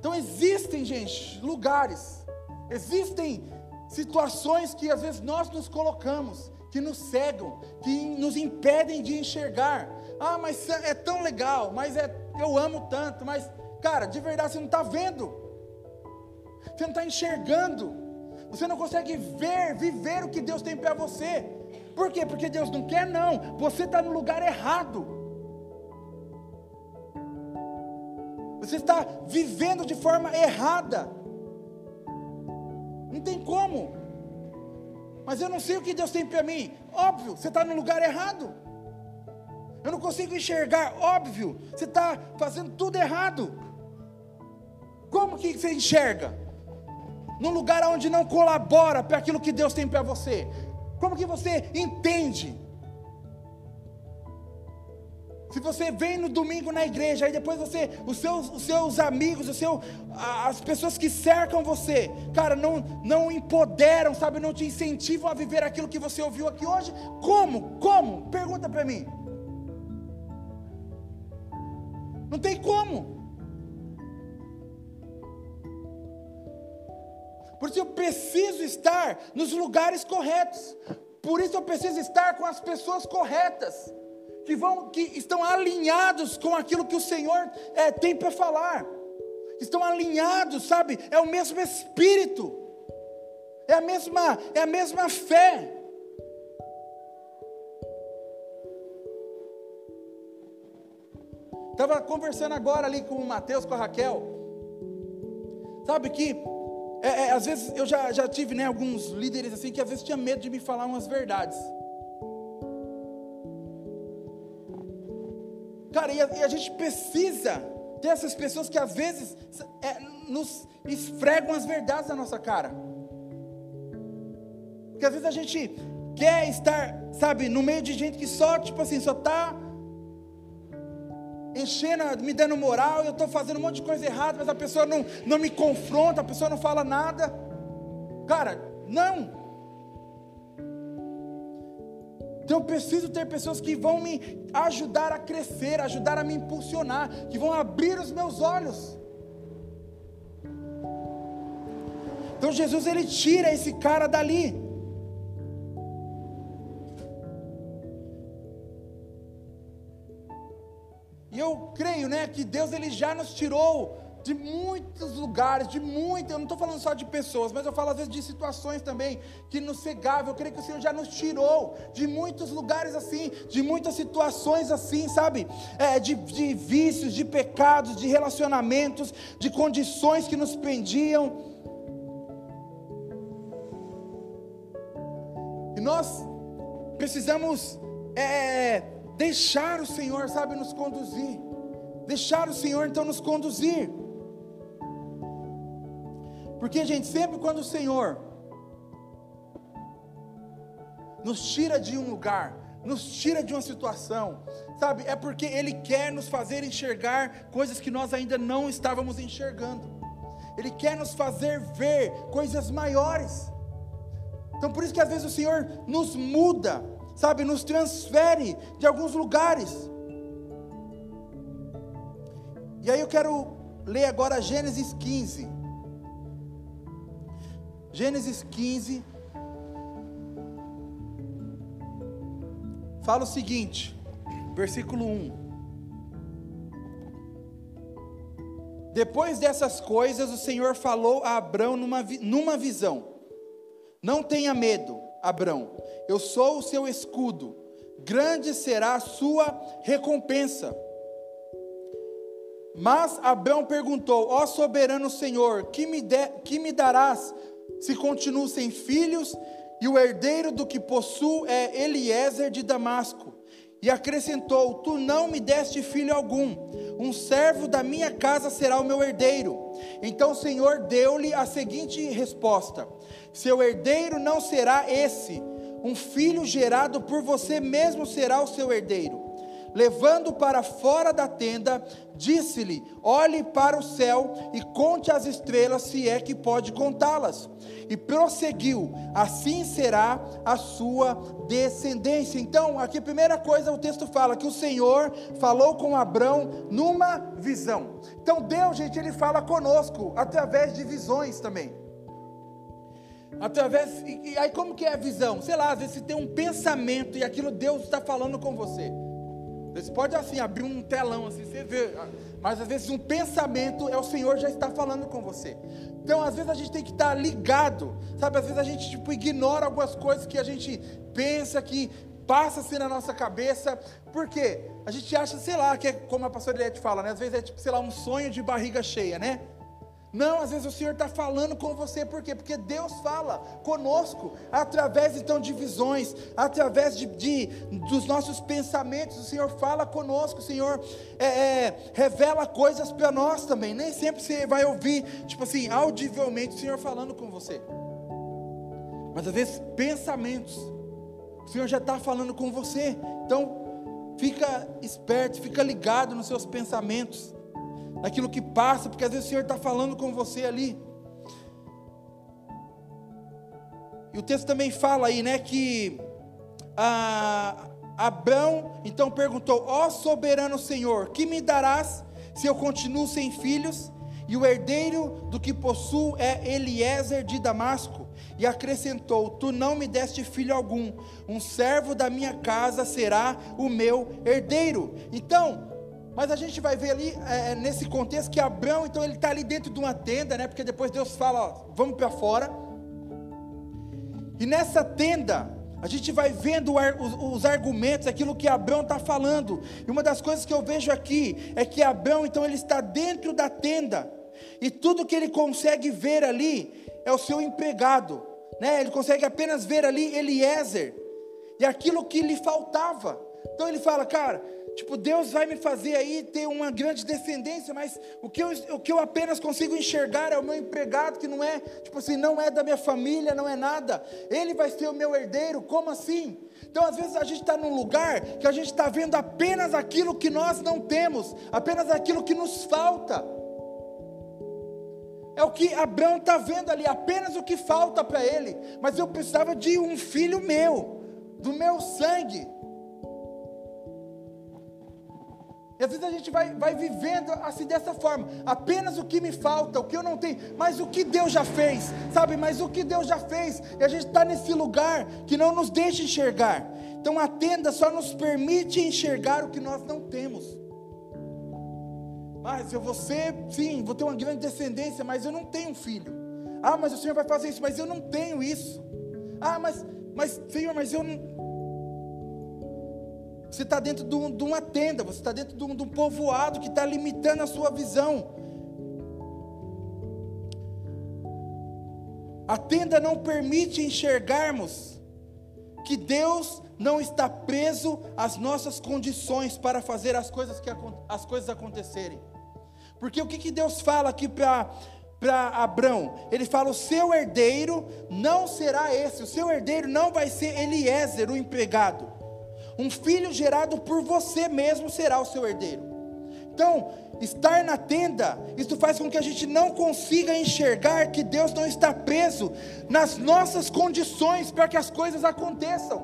Então existem, gente, lugares, existem situações que às vezes nós nos colocamos, que nos cegam, que nos impedem de enxergar. Ah, mas é tão legal, mas é, eu amo tanto, mas, cara, de verdade você não está vendo, você não está enxergando, você não consegue ver, viver o que Deus tem para você. Por quê? Porque Deus não quer, não, você está no lugar errado. Você está vivendo de forma errada. Não tem como. Mas eu não sei o que Deus tem para mim. Óbvio, você está no lugar errado. Eu não consigo enxergar. Óbvio, você está fazendo tudo errado. Como que você enxerga? Num lugar onde não colabora para aquilo que Deus tem para você. Como que você entende? Se você vem no domingo na igreja, aí depois você, os seus, os seus amigos, o seu, as pessoas que cercam você, cara, não, não empoderam, sabe, não te incentivam a viver aquilo que você ouviu aqui hoje. Como? Como? Pergunta para mim. Não tem como. Por isso eu preciso estar nos lugares corretos. Por isso eu preciso estar com as pessoas corretas que, vão, que estão alinhados com aquilo que o Senhor é, tem para falar, estão alinhados, sabe? É o mesmo Espírito, é a mesma, é a mesma fé. Estava conversando agora ali com o Mateus, com a Raquel. Sabe que é, é, às vezes eu já, já tive né, alguns líderes assim que às vezes tinha medo de me falar umas verdades. Cara, e a, e a gente precisa ter essas pessoas que às vezes é, nos esfregam as verdades na nossa cara. Porque às vezes a gente quer estar, sabe, no meio de gente que só, tipo assim, só está enchendo, me dando moral, eu estou fazendo um monte de coisa errada, mas a pessoa não, não me confronta, a pessoa não fala nada. Cara, não. Então eu preciso ter pessoas que vão me ajudar a crescer, ajudar a me impulsionar, que vão abrir os meus olhos. Então Jesus ele tira esse cara dali. E eu creio, né, que Deus ele já nos tirou de muitos lugares, de muitas, eu não estou falando só de pessoas, mas eu falo às vezes de situações também que nos cegavam. Eu creio que o Senhor já nos tirou de muitos lugares assim, de muitas situações assim, sabe? É, de, de vícios, de pecados, de relacionamentos, de condições que nos prendiam. E nós precisamos é, deixar o Senhor, sabe, nos conduzir. Deixar o Senhor então nos conduzir. Porque, gente, sempre quando o Senhor nos tira de um lugar, nos tira de uma situação, sabe? É porque Ele quer nos fazer enxergar coisas que nós ainda não estávamos enxergando. Ele quer nos fazer ver coisas maiores. Então, por isso que às vezes o Senhor nos muda, sabe? Nos transfere de alguns lugares. E aí eu quero ler agora Gênesis 15. Gênesis 15. Fala o seguinte, versículo 1. Depois dessas coisas, o Senhor falou a Abrão numa, numa visão: Não tenha medo, Abrão, eu sou o seu escudo, grande será a sua recompensa. Mas Abrão perguntou: Ó soberano Senhor, que me, de, que me darás se continuo sem filhos e o herdeiro do que possuo é Eliezer de Damasco? E acrescentou: Tu não me deste filho algum, um servo da minha casa será o meu herdeiro. Então o Senhor deu-lhe a seguinte resposta: Seu herdeiro não será esse, um filho gerado por você mesmo será o seu herdeiro levando para fora da tenda, disse-lhe: Olhe para o céu e conte as estrelas, se é que pode contá-las. E prosseguiu: Assim será a sua descendência. Então, aqui primeira coisa o texto fala que o Senhor falou com Abrão numa visão. Então, Deus, gente, ele fala conosco através de visões também. Através, e, e aí como que é a visão? Sei lá, às vezes você tem um pensamento e aquilo Deus está falando com você. Você pode assim abrir um telão assim, você vê, mas às vezes um pensamento é o Senhor já está falando com você. Então, às vezes a gente tem que estar ligado, sabe? Às vezes a gente tipo ignora algumas coisas que a gente pensa que passa assim na nossa cabeça, porque a gente acha, sei lá, que é como a pastora Eliette fala, né? Às vezes é tipo, sei lá, um sonho de barriga cheia, né? Não, às vezes o Senhor está falando com você, por quê? Porque Deus fala conosco, através então de visões, através de, de dos nossos pensamentos, o Senhor fala conosco, o Senhor é, é, revela coisas para nós também. Nem sempre você vai ouvir, tipo assim, audivelmente o Senhor falando com você, mas às vezes pensamentos, o Senhor já está falando com você, então fica esperto, fica ligado nos seus pensamentos naquilo que passa, porque às vezes o Senhor está falando com você ali. E o texto também fala aí, né, que a, Abrão então perguntou: Ó soberano Senhor, que me darás se eu continuo sem filhos? E o herdeiro do que possuo é Eliezer de Damasco. E acrescentou: Tu não me deste filho algum, um servo da minha casa será o meu herdeiro. Então, mas a gente vai ver ali, é, é, nesse contexto, que Abraão, então, ele está ali dentro de uma tenda, né? Porque depois Deus fala, ó, vamos para fora. E nessa tenda, a gente vai vendo os, os argumentos, aquilo que Abraão está falando. E uma das coisas que eu vejo aqui é que Abraão, então, ele está dentro da tenda. E tudo que ele consegue ver ali é o seu empregado. Né? Ele consegue apenas ver ali Eliezer. E aquilo que lhe faltava. Então ele fala, cara, Tipo, Deus vai me fazer aí ter uma grande descendência, mas o que, eu, o que eu apenas consigo enxergar é o meu empregado, que não é, tipo assim, não é da minha família, não é nada. Ele vai ser o meu herdeiro, como assim? Então, às vezes, a gente está num lugar que a gente está vendo apenas aquilo que nós não temos, apenas aquilo que nos falta. É o que Abraão está vendo ali, apenas o que falta para ele. Mas eu precisava de um filho meu, do meu sangue. E às vezes a gente vai, vai vivendo assim dessa forma. Apenas o que me falta, o que eu não tenho, mas o que Deus já fez, sabe? Mas o que Deus já fez. E a gente está nesse lugar que não nos deixa enxergar. Então a tenda só nos permite enxergar o que nós não temos. Mas eu vou ser, sim, vou ter uma grande descendência, mas eu não tenho filho. Ah, mas o Senhor vai fazer isso, mas eu não tenho isso. Ah, mas, mas Senhor, mas eu não, você está dentro de, um, de, uma tenda, você está dentro de um, de um povoado que está limitando a sua visão. A tenda não permite enxergarmos que Deus não está preso às nossas condições para fazer as coisas, que, as coisas acontecerem. Porque o que, que Deus fala aqui para Abrão, ele fala: o seu herdeiro não será esse, o seu herdeiro não vai ser Eliezer, o empregado. Um filho gerado por você mesmo será o seu herdeiro. Então, estar na tenda, isso faz com que a gente não consiga enxergar que Deus não está preso nas nossas condições para que as coisas aconteçam.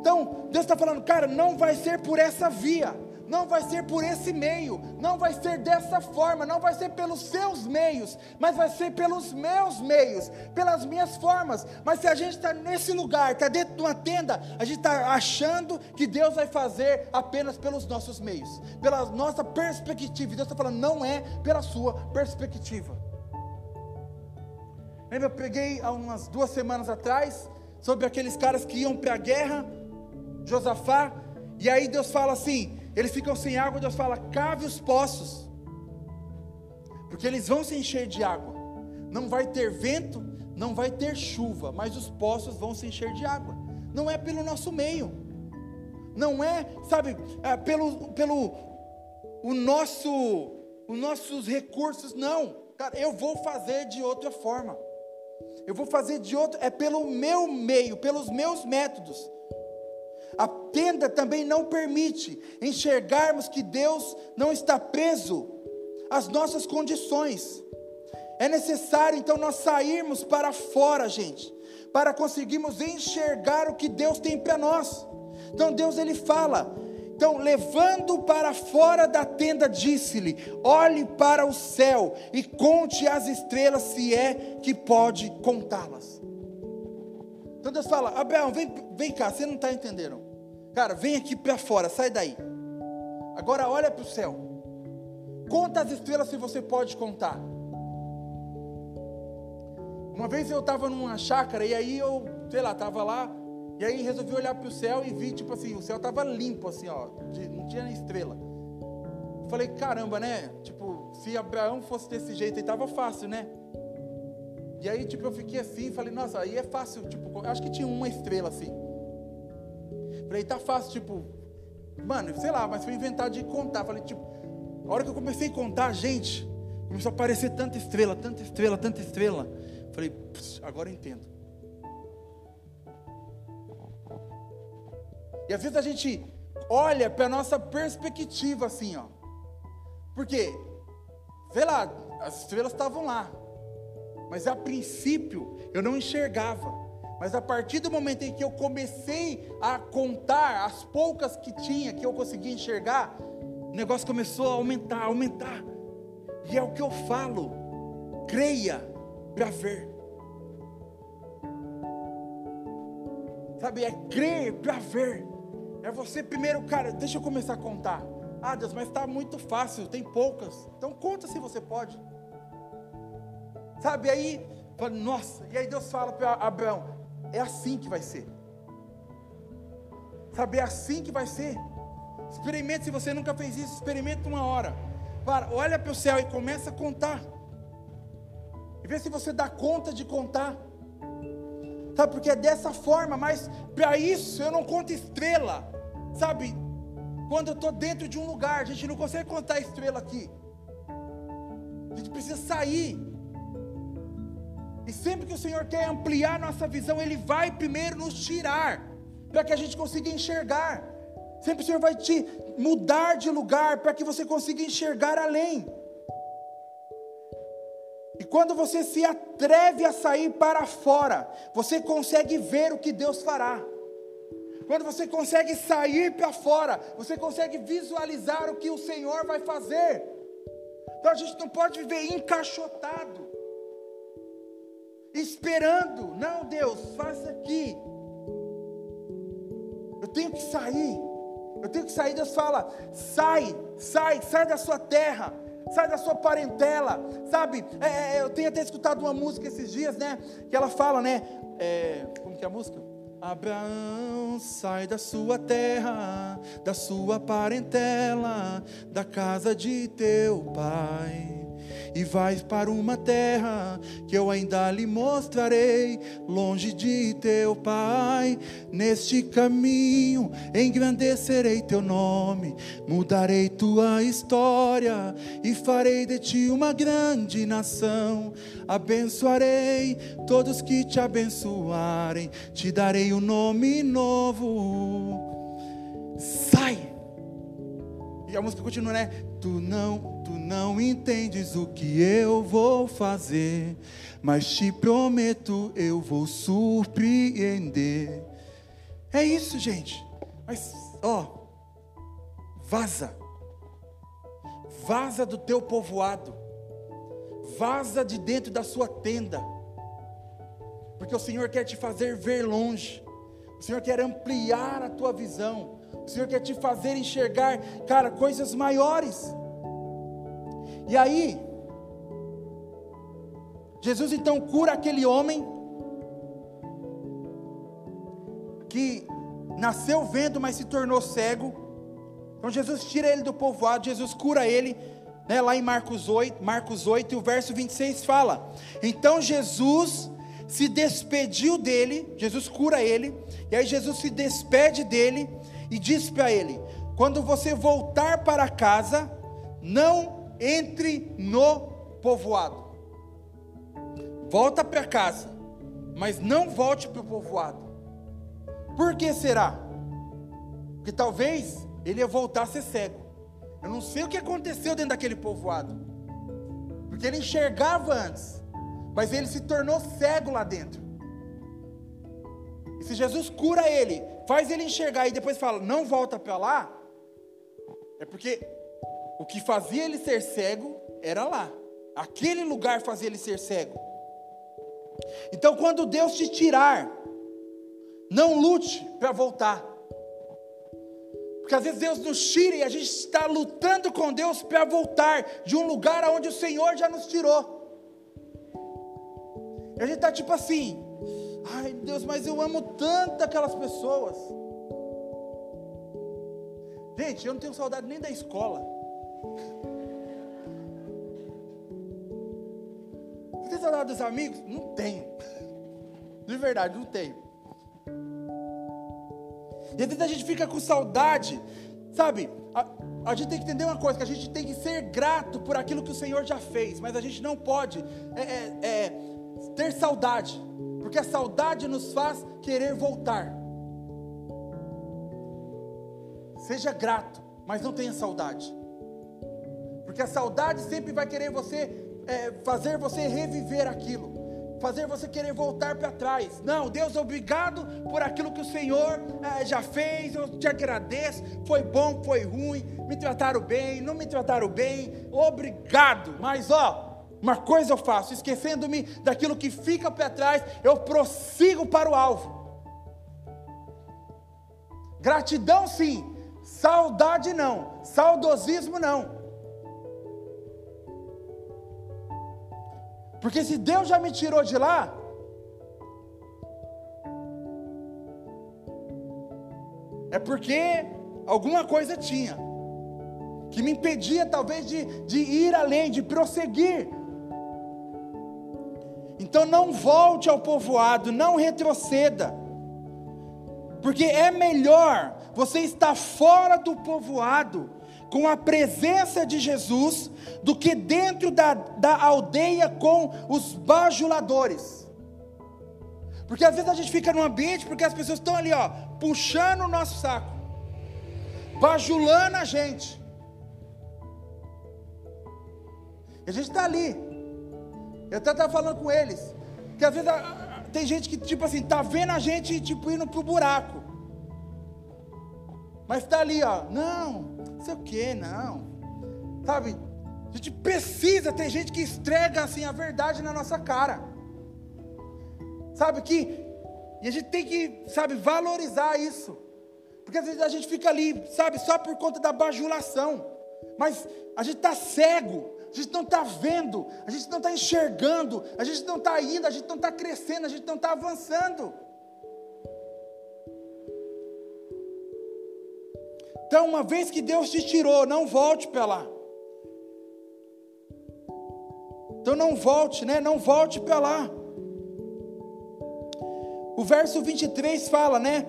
Então, Deus está falando, cara, não vai ser por essa via, não vai ser por esse meio, não vai ser dessa forma, não vai ser pelos seus meios, mas vai ser pelos meus meios, pelas minhas formas. Mas se a gente está nesse lugar, está dentro de uma tenda, a gente está achando que Deus vai fazer apenas pelos nossos meios, pela nossa perspectiva. E Deus está falando, não é pela sua perspectiva. Lembra, eu preguei há umas duas semanas atrás sobre aqueles caras que iam para a guerra, Josafá, e aí Deus fala assim: eles ficam sem água, Deus fala: cave os poços, porque eles vão se encher de água. Não vai ter vento, não vai ter chuva, mas os poços vão se encher de água. Não é pelo nosso meio, não é, sabe, é pelo, pelo o nosso, os nossos recursos, não. Cara, eu vou fazer de outra forma. Eu vou fazer de outro, é pelo meu meio, pelos meus métodos. A tenda também não permite enxergarmos que Deus não está preso às nossas condições. É necessário então nós sairmos para fora, gente, para conseguirmos enxergar o que Deus tem para nós. Então Deus ele fala: então, levando para fora da tenda, disse-lhe: Olhe para o céu e conte as estrelas, se é que pode contá-las. Então Deus fala: Abraão, vem, vem cá, você não está entendendo. Cara, vem aqui para fora, sai daí. Agora olha para o céu. Conta as estrelas se você pode contar. Uma vez eu estava numa chácara e aí eu, sei lá, estava lá e aí resolvi olhar para o céu e vi, tipo assim, o céu estava limpo, assim, ó, de, não tinha estrela. Falei, caramba, né? Tipo, se Abraão fosse desse jeito aí, tava fácil, né? E aí, tipo, eu fiquei assim, falei, nossa, aí é fácil, tipo, acho que tinha uma estrela assim. Falei, tá fácil, tipo, mano, sei lá, mas foi inventar de contar. Falei, tipo, a hora que eu comecei a contar, gente, começou a aparecer tanta estrela, tanta estrela, tanta estrela. Falei, agora eu entendo. E às vezes a gente olha para nossa perspectiva assim, ó. Porque, vê lá, as estrelas estavam lá. Mas a princípio eu não enxergava. Mas a partir do momento em que eu comecei a contar as poucas que tinha, que eu conseguia enxergar, o negócio começou a aumentar, aumentar. E é o que eu falo. Creia para ver. Sabe, é crer para ver. É você primeiro, cara, deixa eu começar a contar. Ah, Deus, mas está muito fácil, tem poucas. Então conta se você pode. Sabe, aí, nossa, e aí Deus fala para Abraão: é assim que vai ser. Sabe, é assim que vai ser. Experimente, se você nunca fez isso, experimente uma hora. Para, olha para o céu e começa a contar. E vê se você dá conta de contar. Sabe, porque é dessa forma, mas para isso eu não conto estrela. Sabe, quando eu estou dentro de um lugar, a gente não consegue contar estrela aqui. A gente precisa sair. E sempre que o Senhor quer ampliar nossa visão, Ele vai primeiro nos tirar, para que a gente consiga enxergar. Sempre o Senhor vai te mudar de lugar, para que você consiga enxergar além. E quando você se atreve a sair para fora, você consegue ver o que Deus fará. Quando você consegue sair para fora, você consegue visualizar o que o Senhor vai fazer. Então a gente não pode viver encaixotado, esperando. Não, Deus, faça aqui. Eu tenho que sair. Eu tenho que sair. Deus fala: sai, sai, sai da sua terra sai da sua parentela, sabe? É, é, eu tenho até escutado uma música esses dias, né? Que ela fala, né? É, como que é a música? Abraão, sai da sua terra, da sua parentela, da casa de teu pai e vais para uma terra que eu ainda lhe mostrarei, longe de teu pai. Neste caminho engrandecerei teu nome, mudarei tua história e farei de ti uma grande nação. Abençoarei todos que te abençoarem, te darei um nome novo. Sai! E a música continua, né? Tu não, tu não entendes o que eu vou fazer, mas te prometo eu vou surpreender. É isso, gente. Mas, ó, Vaza. Vaza do teu povoado. Vaza de dentro da sua tenda. Porque o Senhor quer te fazer ver longe. O Senhor quer ampliar a tua visão. O Senhor quer te fazer enxergar, cara, coisas maiores. E aí, Jesus então cura aquele homem que nasceu vendo, mas se tornou cego. Então Jesus tira ele do povoado, Jesus cura ele, né, lá em Marcos 8, Marcos 8, e o verso 26 fala: Então Jesus se despediu dele, Jesus cura ele, e aí Jesus se despede dele e diz para ele: Quando você voltar para casa, não entre no povoado. Volta para casa, mas não volte para o povoado. Por que será? Porque talvez ele ia voltar a ser cego. Eu não sei o que aconteceu dentro daquele povoado. Porque ele enxergava antes, mas ele se tornou cego lá dentro. E se Jesus cura ele, faz ele enxergar e depois fala, não volta para lá, é porque o que fazia ele ser cego era lá. Aquele lugar fazia ele ser cego. Então, quando Deus te tirar, não lute para voltar. Porque às vezes Deus nos tira e a gente está lutando com Deus para voltar de um lugar aonde o Senhor já nos tirou. E a gente está tipo assim, ai Deus, mas eu amo tanto aquelas pessoas. Gente, eu não tenho saudade nem da escola. Você saudade dos amigos? Não tenho. De verdade, não tenho. E às vezes a gente fica com saudade, sabe? A, a, gente tem que entender uma coisa: que a gente tem que ser grato por aquilo que o Senhor já fez, mas a gente não pode é, é, é, ter saudade, porque a saudade nos faz querer voltar. Seja grato, mas não tenha saudade, porque a saudade sempre vai querer você, é, fazer você reviver aquilo fazer você querer voltar para trás. Não, Deus, obrigado por aquilo que o Senhor é, já fez, eu te agradeço. Foi bom, foi ruim, me trataram bem, não me trataram bem, obrigado. Mas ó, uma coisa eu faço, esquecendo-me daquilo que fica para trás, eu prossigo para o alvo. Gratidão sim, saudade não, saudosismo não. Porque se Deus já me tirou de lá, é porque alguma coisa tinha, que me impedia talvez de, de ir além, de prosseguir. Então não volte ao povoado, não retroceda, porque é melhor você estar fora do povoado com a presença de Jesus do que dentro da, da aldeia com os bajuladores. Porque às vezes a gente fica num ambiente porque as pessoas estão ali, ó, puxando o nosso saco, bajulando a gente. E a gente está ali. Eu até estava falando com eles, que às vezes tem gente que, tipo assim, tá vendo a gente, tipo, indo pro buraco. Mas está ali, ó, não, não sei o que, não. Sabe, a gente precisa, tem gente que estrega assim a verdade na nossa cara. Sabe que, e a gente tem que, sabe, valorizar isso. Porque às vezes a gente fica ali, sabe, só por conta da bajulação. Mas a gente está cego, a gente não está vendo, a gente não está enxergando, a gente não está indo, a gente não está crescendo, a gente não está avançando. Então, uma vez que Deus te tirou, não volte para lá. Então não volte, né? Não volte para lá. O verso 23 fala, né?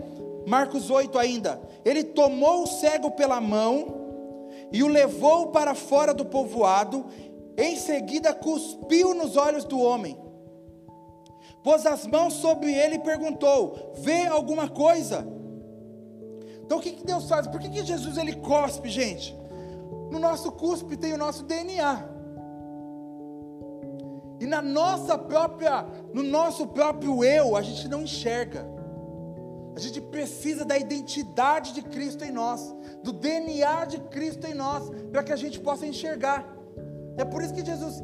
Marcos 8 ainda. Ele tomou o cego pela mão e o levou para fora do povoado, em seguida cuspiu nos olhos do homem. Pôs as mãos sobre ele e perguntou: Vê alguma coisa? Então o que, que Deus faz? Por que, que Jesus ele cospe, gente? No nosso cuspe tem o nosso DNA. E na nossa própria, no nosso próprio eu, a gente não enxerga. A gente precisa da identidade de Cristo em nós, do DNA de Cristo em nós, para que a gente possa enxergar. É por isso que Jesus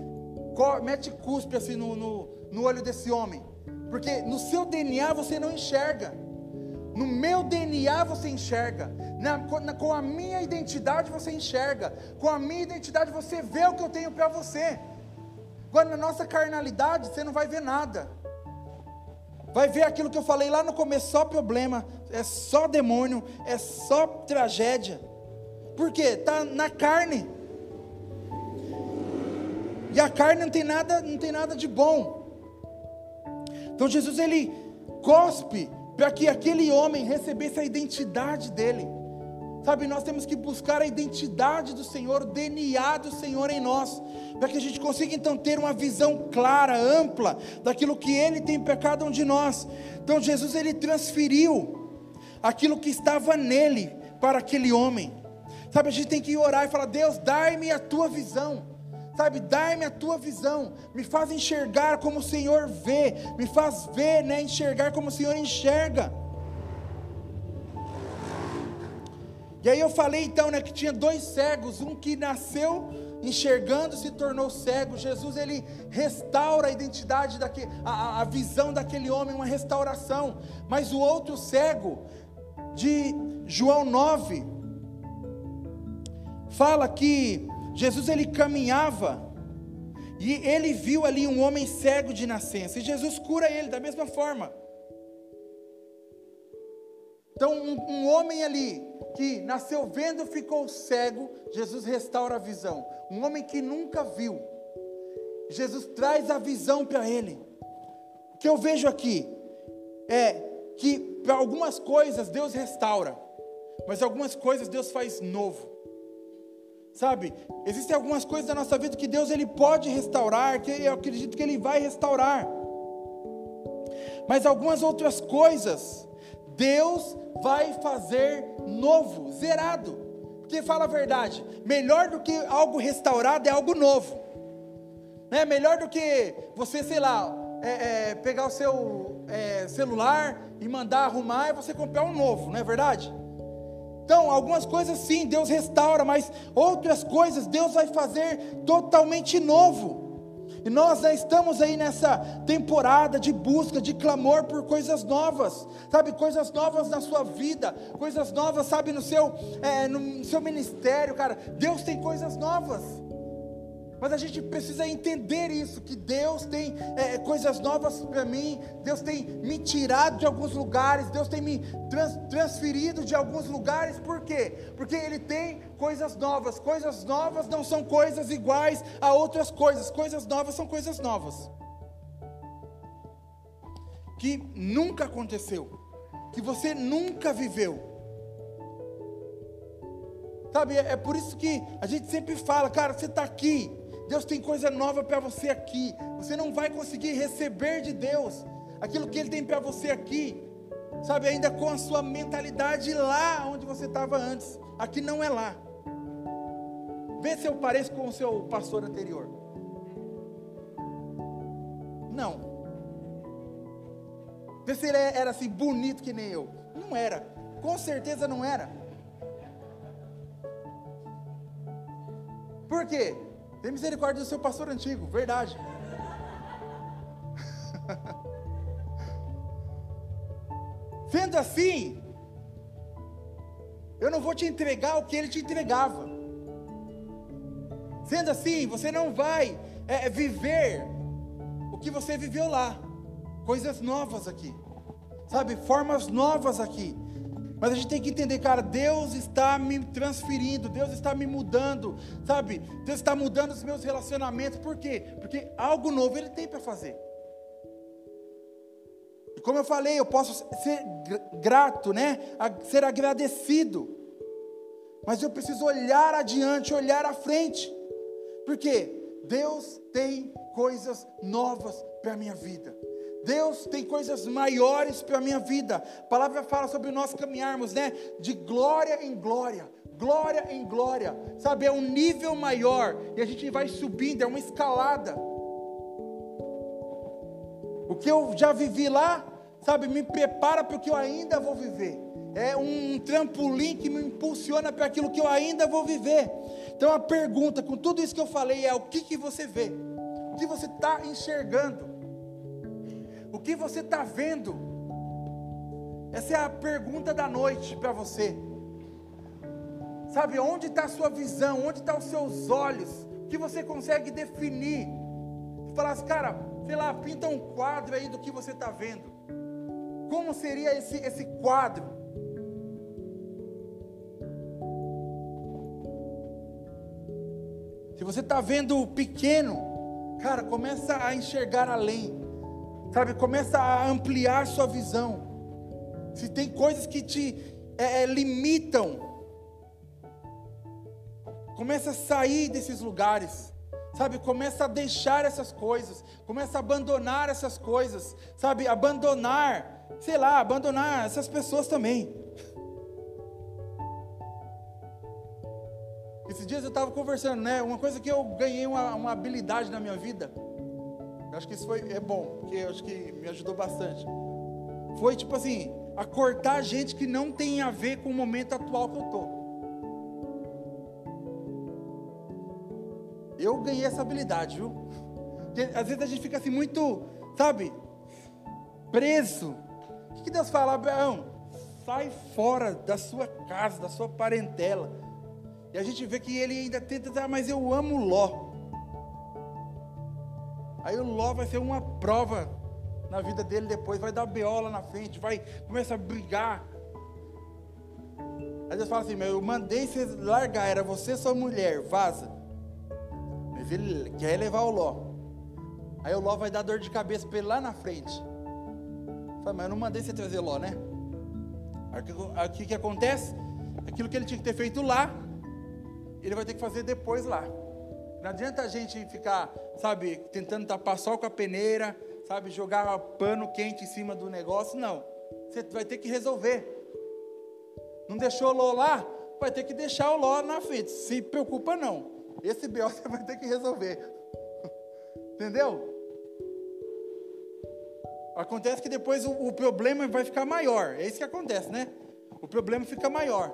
mete cuspe assim no, no, no olho desse homem, porque no seu DNA você não enxerga. No meu DNA você enxerga, na, na, com a minha identidade você enxerga, com a minha identidade você vê o que eu tenho para você. Agora, na nossa carnalidade, você não vai ver nada. Vai ver aquilo que eu falei lá no começo, só problema, é só demônio, é só tragédia. Por quê? Está na carne. E a carne não tem nada, não tem nada de bom. Então Jesus ele cospe para que aquele homem recebesse a identidade dele. Sabe, nós temos que buscar a identidade do Senhor, o DNA do Senhor em nós, para que a gente consiga então ter uma visão clara, ampla, daquilo que Ele tem para cada um de nós. Então Jesus ele transferiu aquilo que estava nele para aquele homem. Sabe, a gente tem que orar e falar: Deus, dai-me a tua visão. Sabe, dai-me a tua visão, me faz enxergar como o Senhor vê, me faz ver, né, enxergar como o Senhor enxerga. E aí eu falei então, né, que tinha dois cegos, um que nasceu enxergando se tornou cego. Jesus ele restaura a identidade daquele, a, a visão daquele homem, uma restauração. Mas o outro cego de João 9 fala que Jesus ele caminhava e ele viu ali um homem cego de nascença. E Jesus cura ele da mesma forma. Então, um, um homem ali que nasceu vendo ficou cego, Jesus restaura a visão. Um homem que nunca viu, Jesus traz a visão para ele. O que eu vejo aqui é que para algumas coisas Deus restaura, mas algumas coisas Deus faz novo. Sabe? Existem algumas coisas da nossa vida que Deus ele pode restaurar, que eu acredito que ele vai restaurar. Mas algumas outras coisas Deus vai fazer novo, zerado. Porque fala a verdade, melhor do que algo restaurado é algo novo. Né? Melhor do que você, sei lá, é, é, pegar o seu é, celular e mandar arrumar e você comprar um novo, não é verdade? Então, algumas coisas sim, Deus restaura, mas outras coisas Deus vai fazer totalmente novo. E nós já estamos aí nessa temporada de busca, de clamor por coisas novas, sabe? Coisas novas na sua vida, coisas novas, sabe, no seu, é, no seu ministério, cara. Deus tem coisas novas. Mas a gente precisa entender isso, que Deus tem é, coisas novas para mim, Deus tem me tirado de alguns lugares, Deus tem me trans, transferido de alguns lugares, por quê? Porque Ele tem coisas novas, coisas novas não são coisas iguais a outras coisas, coisas novas são coisas novas. Que nunca aconteceu, que você nunca viveu. Sabe, é, é por isso que a gente sempre fala, cara, você está aqui, Deus tem coisa nova para você aqui. Você não vai conseguir receber de Deus aquilo que Ele tem para você aqui, sabe, ainda com a sua mentalidade lá onde você estava antes. Aqui não é lá. Vê se eu pareço com o seu pastor anterior. Não. Vê se ele era assim bonito que nem eu. Não era. Com certeza não era. Por quê? Tem misericórdia do seu pastor antigo, verdade. [LAUGHS] Sendo assim, eu não vou te entregar o que ele te entregava. Sendo assim, você não vai é, viver o que você viveu lá. Coisas novas aqui. Sabe, formas novas aqui. Mas a gente tem que entender, cara, Deus está me transferindo, Deus está me mudando, sabe? Deus está mudando os meus relacionamentos, por quê? Porque algo novo Ele tem para fazer. E como eu falei, eu posso ser grato, né? Ser agradecido. Mas eu preciso olhar adiante, olhar à frente. Porque Deus tem coisas novas para a minha vida. Deus tem coisas maiores para a minha vida. A palavra fala sobre nós caminharmos, né? De glória em glória, glória em glória. Sabe, é um nível maior e a gente vai subindo, é uma escalada. O que eu já vivi lá, sabe, me prepara para o que eu ainda vou viver. É um trampolim que me impulsiona para aquilo que eu ainda vou viver. Então a pergunta, com tudo isso que eu falei, é o que, que você vê? O que você está enxergando? O que você está vendo? Essa é a pergunta da noite para você. Sabe, onde está a sua visão? Onde estão os seus olhos? O que você consegue definir? Falar assim, cara, sei lá, pinta um quadro aí do que você está vendo. Como seria esse, esse quadro? Se você está vendo pequeno, cara, começa a enxergar além. Sabe, começa a ampliar sua visão. Se tem coisas que te é, é limitam, Começa a sair desses lugares. Sabe, começa a deixar essas coisas, começa a abandonar essas coisas, sabe, abandonar, sei lá, abandonar essas pessoas também. Esses dias eu estava conversando, né? Uma coisa que eu ganhei uma, uma habilidade na minha vida. Eu acho que isso foi, é bom, porque eu acho que me ajudou bastante. Foi tipo assim, a cortar gente que não tem a ver com o momento atual que eu estou. Eu ganhei essa habilidade, viu? Porque, às vezes a gente fica assim muito, sabe, preso. O que Deus fala, Abraão? Sai fora da sua casa, da sua parentela. E a gente vê que ele ainda tenta ah, mas eu amo Ló. Aí o Ló vai ser uma prova na vida dele depois, vai dar beola na frente, vai começar a brigar. Aí Deus fala assim, eu mandei você largar, era você sua mulher, vaza. Mas ele quer levar o Ló. Aí o Ló vai dar dor de cabeça para ele lá na frente. Fala, mas eu não mandei você trazer Ló, né? Aí o que acontece? Aquilo que ele tinha que ter feito lá, ele vai ter que fazer depois lá. Não adianta a gente ficar, sabe, tentando tapar sol com a peneira, sabe, jogar pano quente em cima do negócio. Não. Você vai ter que resolver. Não deixou o Ló lá? Vai ter que deixar o Ló na frente. Se preocupa não. Esse BO você vai ter que resolver. [LAUGHS] Entendeu? Acontece que depois o, o, problema vai ficar maior. É isso que acontece, né? O problema fica maior.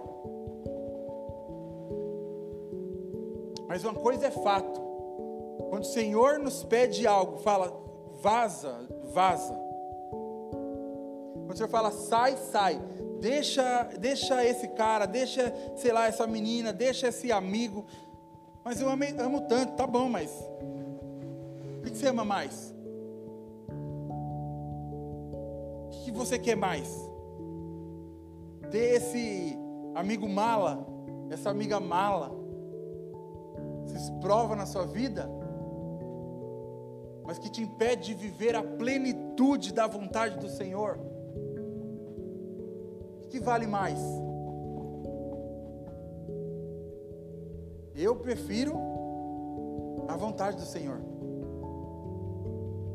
Mas uma coisa é fato. Quando o Senhor nos pede algo, fala, vaza, vaza. Quando o Senhor fala, sai, sai. Deixa, deixa esse cara, deixa, sei lá, essa menina, deixa esse amigo, mas eu amo, amo tanto, tá bom, mas. O que você ama mais? O que você quer mais? Ter esse amigo mala, essa amiga mala, se prova na sua vida, mas que te impede de viver a plenitude da vontade do Senhor. O que vale mais? Eu prefiro a vontade do Senhor.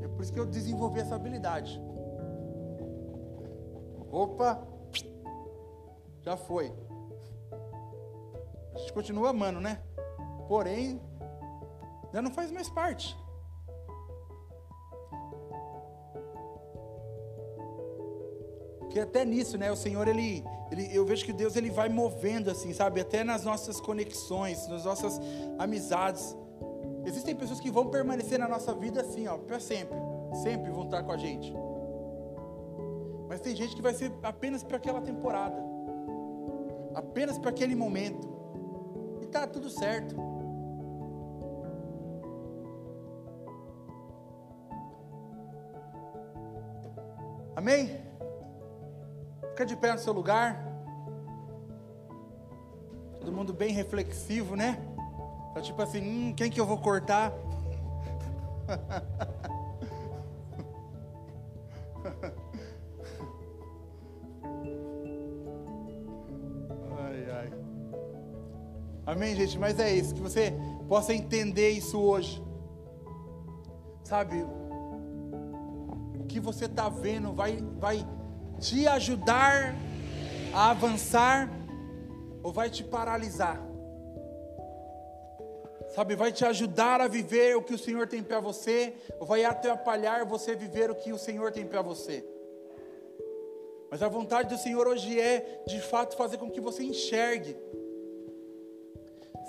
É por isso que eu desenvolvi essa habilidade. Opa, já foi. A gente continua amando, né? Porém, já não faz mais parte. Porque até nisso, né, o Senhor ele, ele, eu vejo que Deus ele vai movendo assim, sabe, até nas nossas conexões, nas nossas amizades. Existem pessoas que vão permanecer na nossa vida assim, ó, para sempre, sempre vão estar com a gente. Mas tem gente que vai ser apenas para aquela temporada, apenas para aquele momento, e tá tudo certo. Amém? Fica de pé no seu lugar. Todo mundo bem reflexivo, né? Tá tipo assim, hum, quem que eu vou cortar? [LAUGHS] ai, ai. Amém, gente? Mas é isso, que você possa entender isso hoje. Sabe? Que você está vendo vai, vai te ajudar a avançar ou vai te paralisar? Sabe, vai te ajudar a viver o que o Senhor tem para você, ou vai atrapalhar você viver o que o Senhor tem para você? Mas a vontade do Senhor hoje é, de fato, fazer com que você enxergue.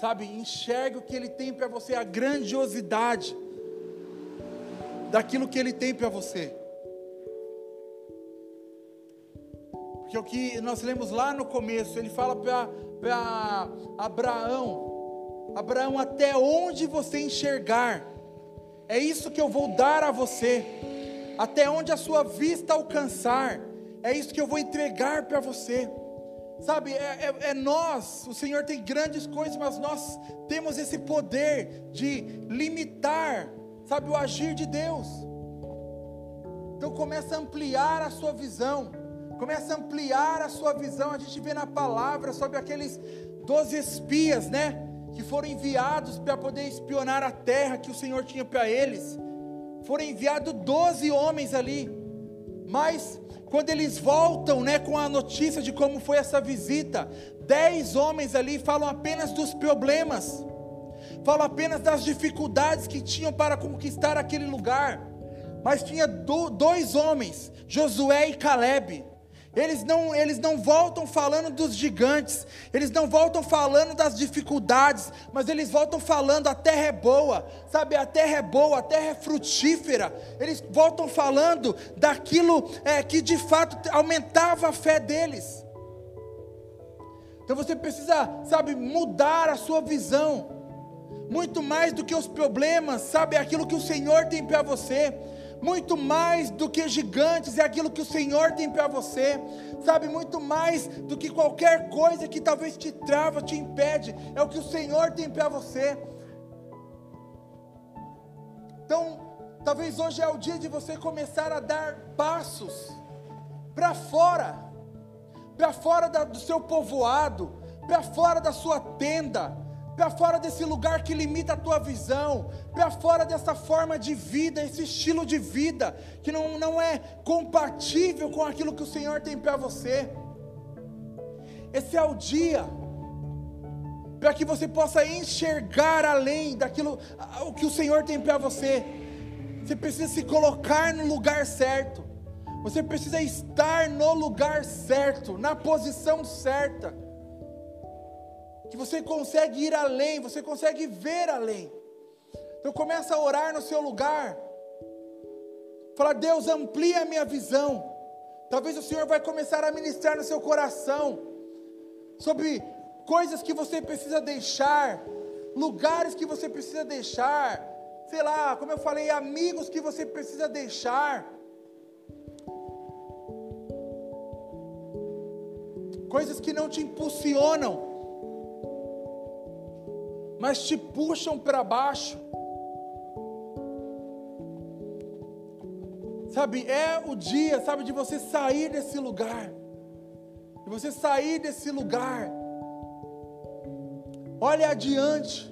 Sabe, enxergue o que Ele tem para você, a grandiosidade daquilo que Ele tem para você. Porque o que nós lemos lá no começo, Ele fala para Abraão: Abraão, até onde você enxergar, é isso que eu vou dar a você, até onde a sua vista alcançar é isso que eu vou entregar para você. Sabe, é, é, é, nós, o Senhor tem grandes coisas, mas nós temos esse poder de limitar, sabe, o agir de Deus. Então começa a ampliar a sua visão, começa a ampliar a sua visão. A gente vê na palavra sobre aqueles doze espias, né, que foram enviados para poder espionar a terra que o Senhor tinha para eles. Foram enviados doze homens ali, mas quando eles voltam, né, com a notícia de como foi essa visita, dez homens ali falam apenas dos problemas, falam apenas das dificuldades que tinham para conquistar aquele lugar. Mas tinha do, dois homens, Josué e Caleb, eles não, eles não voltam falando dos gigantes, eles não voltam falando das dificuldades, mas eles voltam falando a terra é boa, sabe? A terra é boa, a terra é frutífera. Eles voltam falando daquilo é, que de fato aumentava a fé deles. Então você precisa, sabe, mudar a sua visão. Muito mais do que os problemas, sabe, aquilo que o Senhor tem para você muito mais do que gigantes, é aquilo que o Senhor tem para você, sabe? Muito mais do que qualquer coisa que talvez te trava, te impede, é o que o Senhor tem para você. Então, talvez hoje é o dia de você começar a dar passos para fora, para fora da, do seu povoado, para fora da sua tenda, para fora desse lugar que limita a tua visão, para fora dessa forma de vida, esse estilo de vida que não, não é compatível com aquilo que o Senhor tem para você. Esse é o dia para que você possa enxergar além daquilo o que o Senhor tem para você. Você precisa se colocar no lugar certo. Você precisa estar no lugar certo, na posição certa que você consegue ir além, você consegue ver além. Então começa a orar no seu lugar. Fala, Deus, amplia a minha visão. Talvez o Senhor vai começar a ministrar no seu coração sobre coisas que você precisa deixar, lugares que você precisa deixar, sei lá, como eu falei, amigos que você precisa deixar. Coisas que não te impulsionam mas te puxam para baixo. Sabe, é o dia, sabe, de você sair desse lugar. De você sair desse lugar. Olha adiante.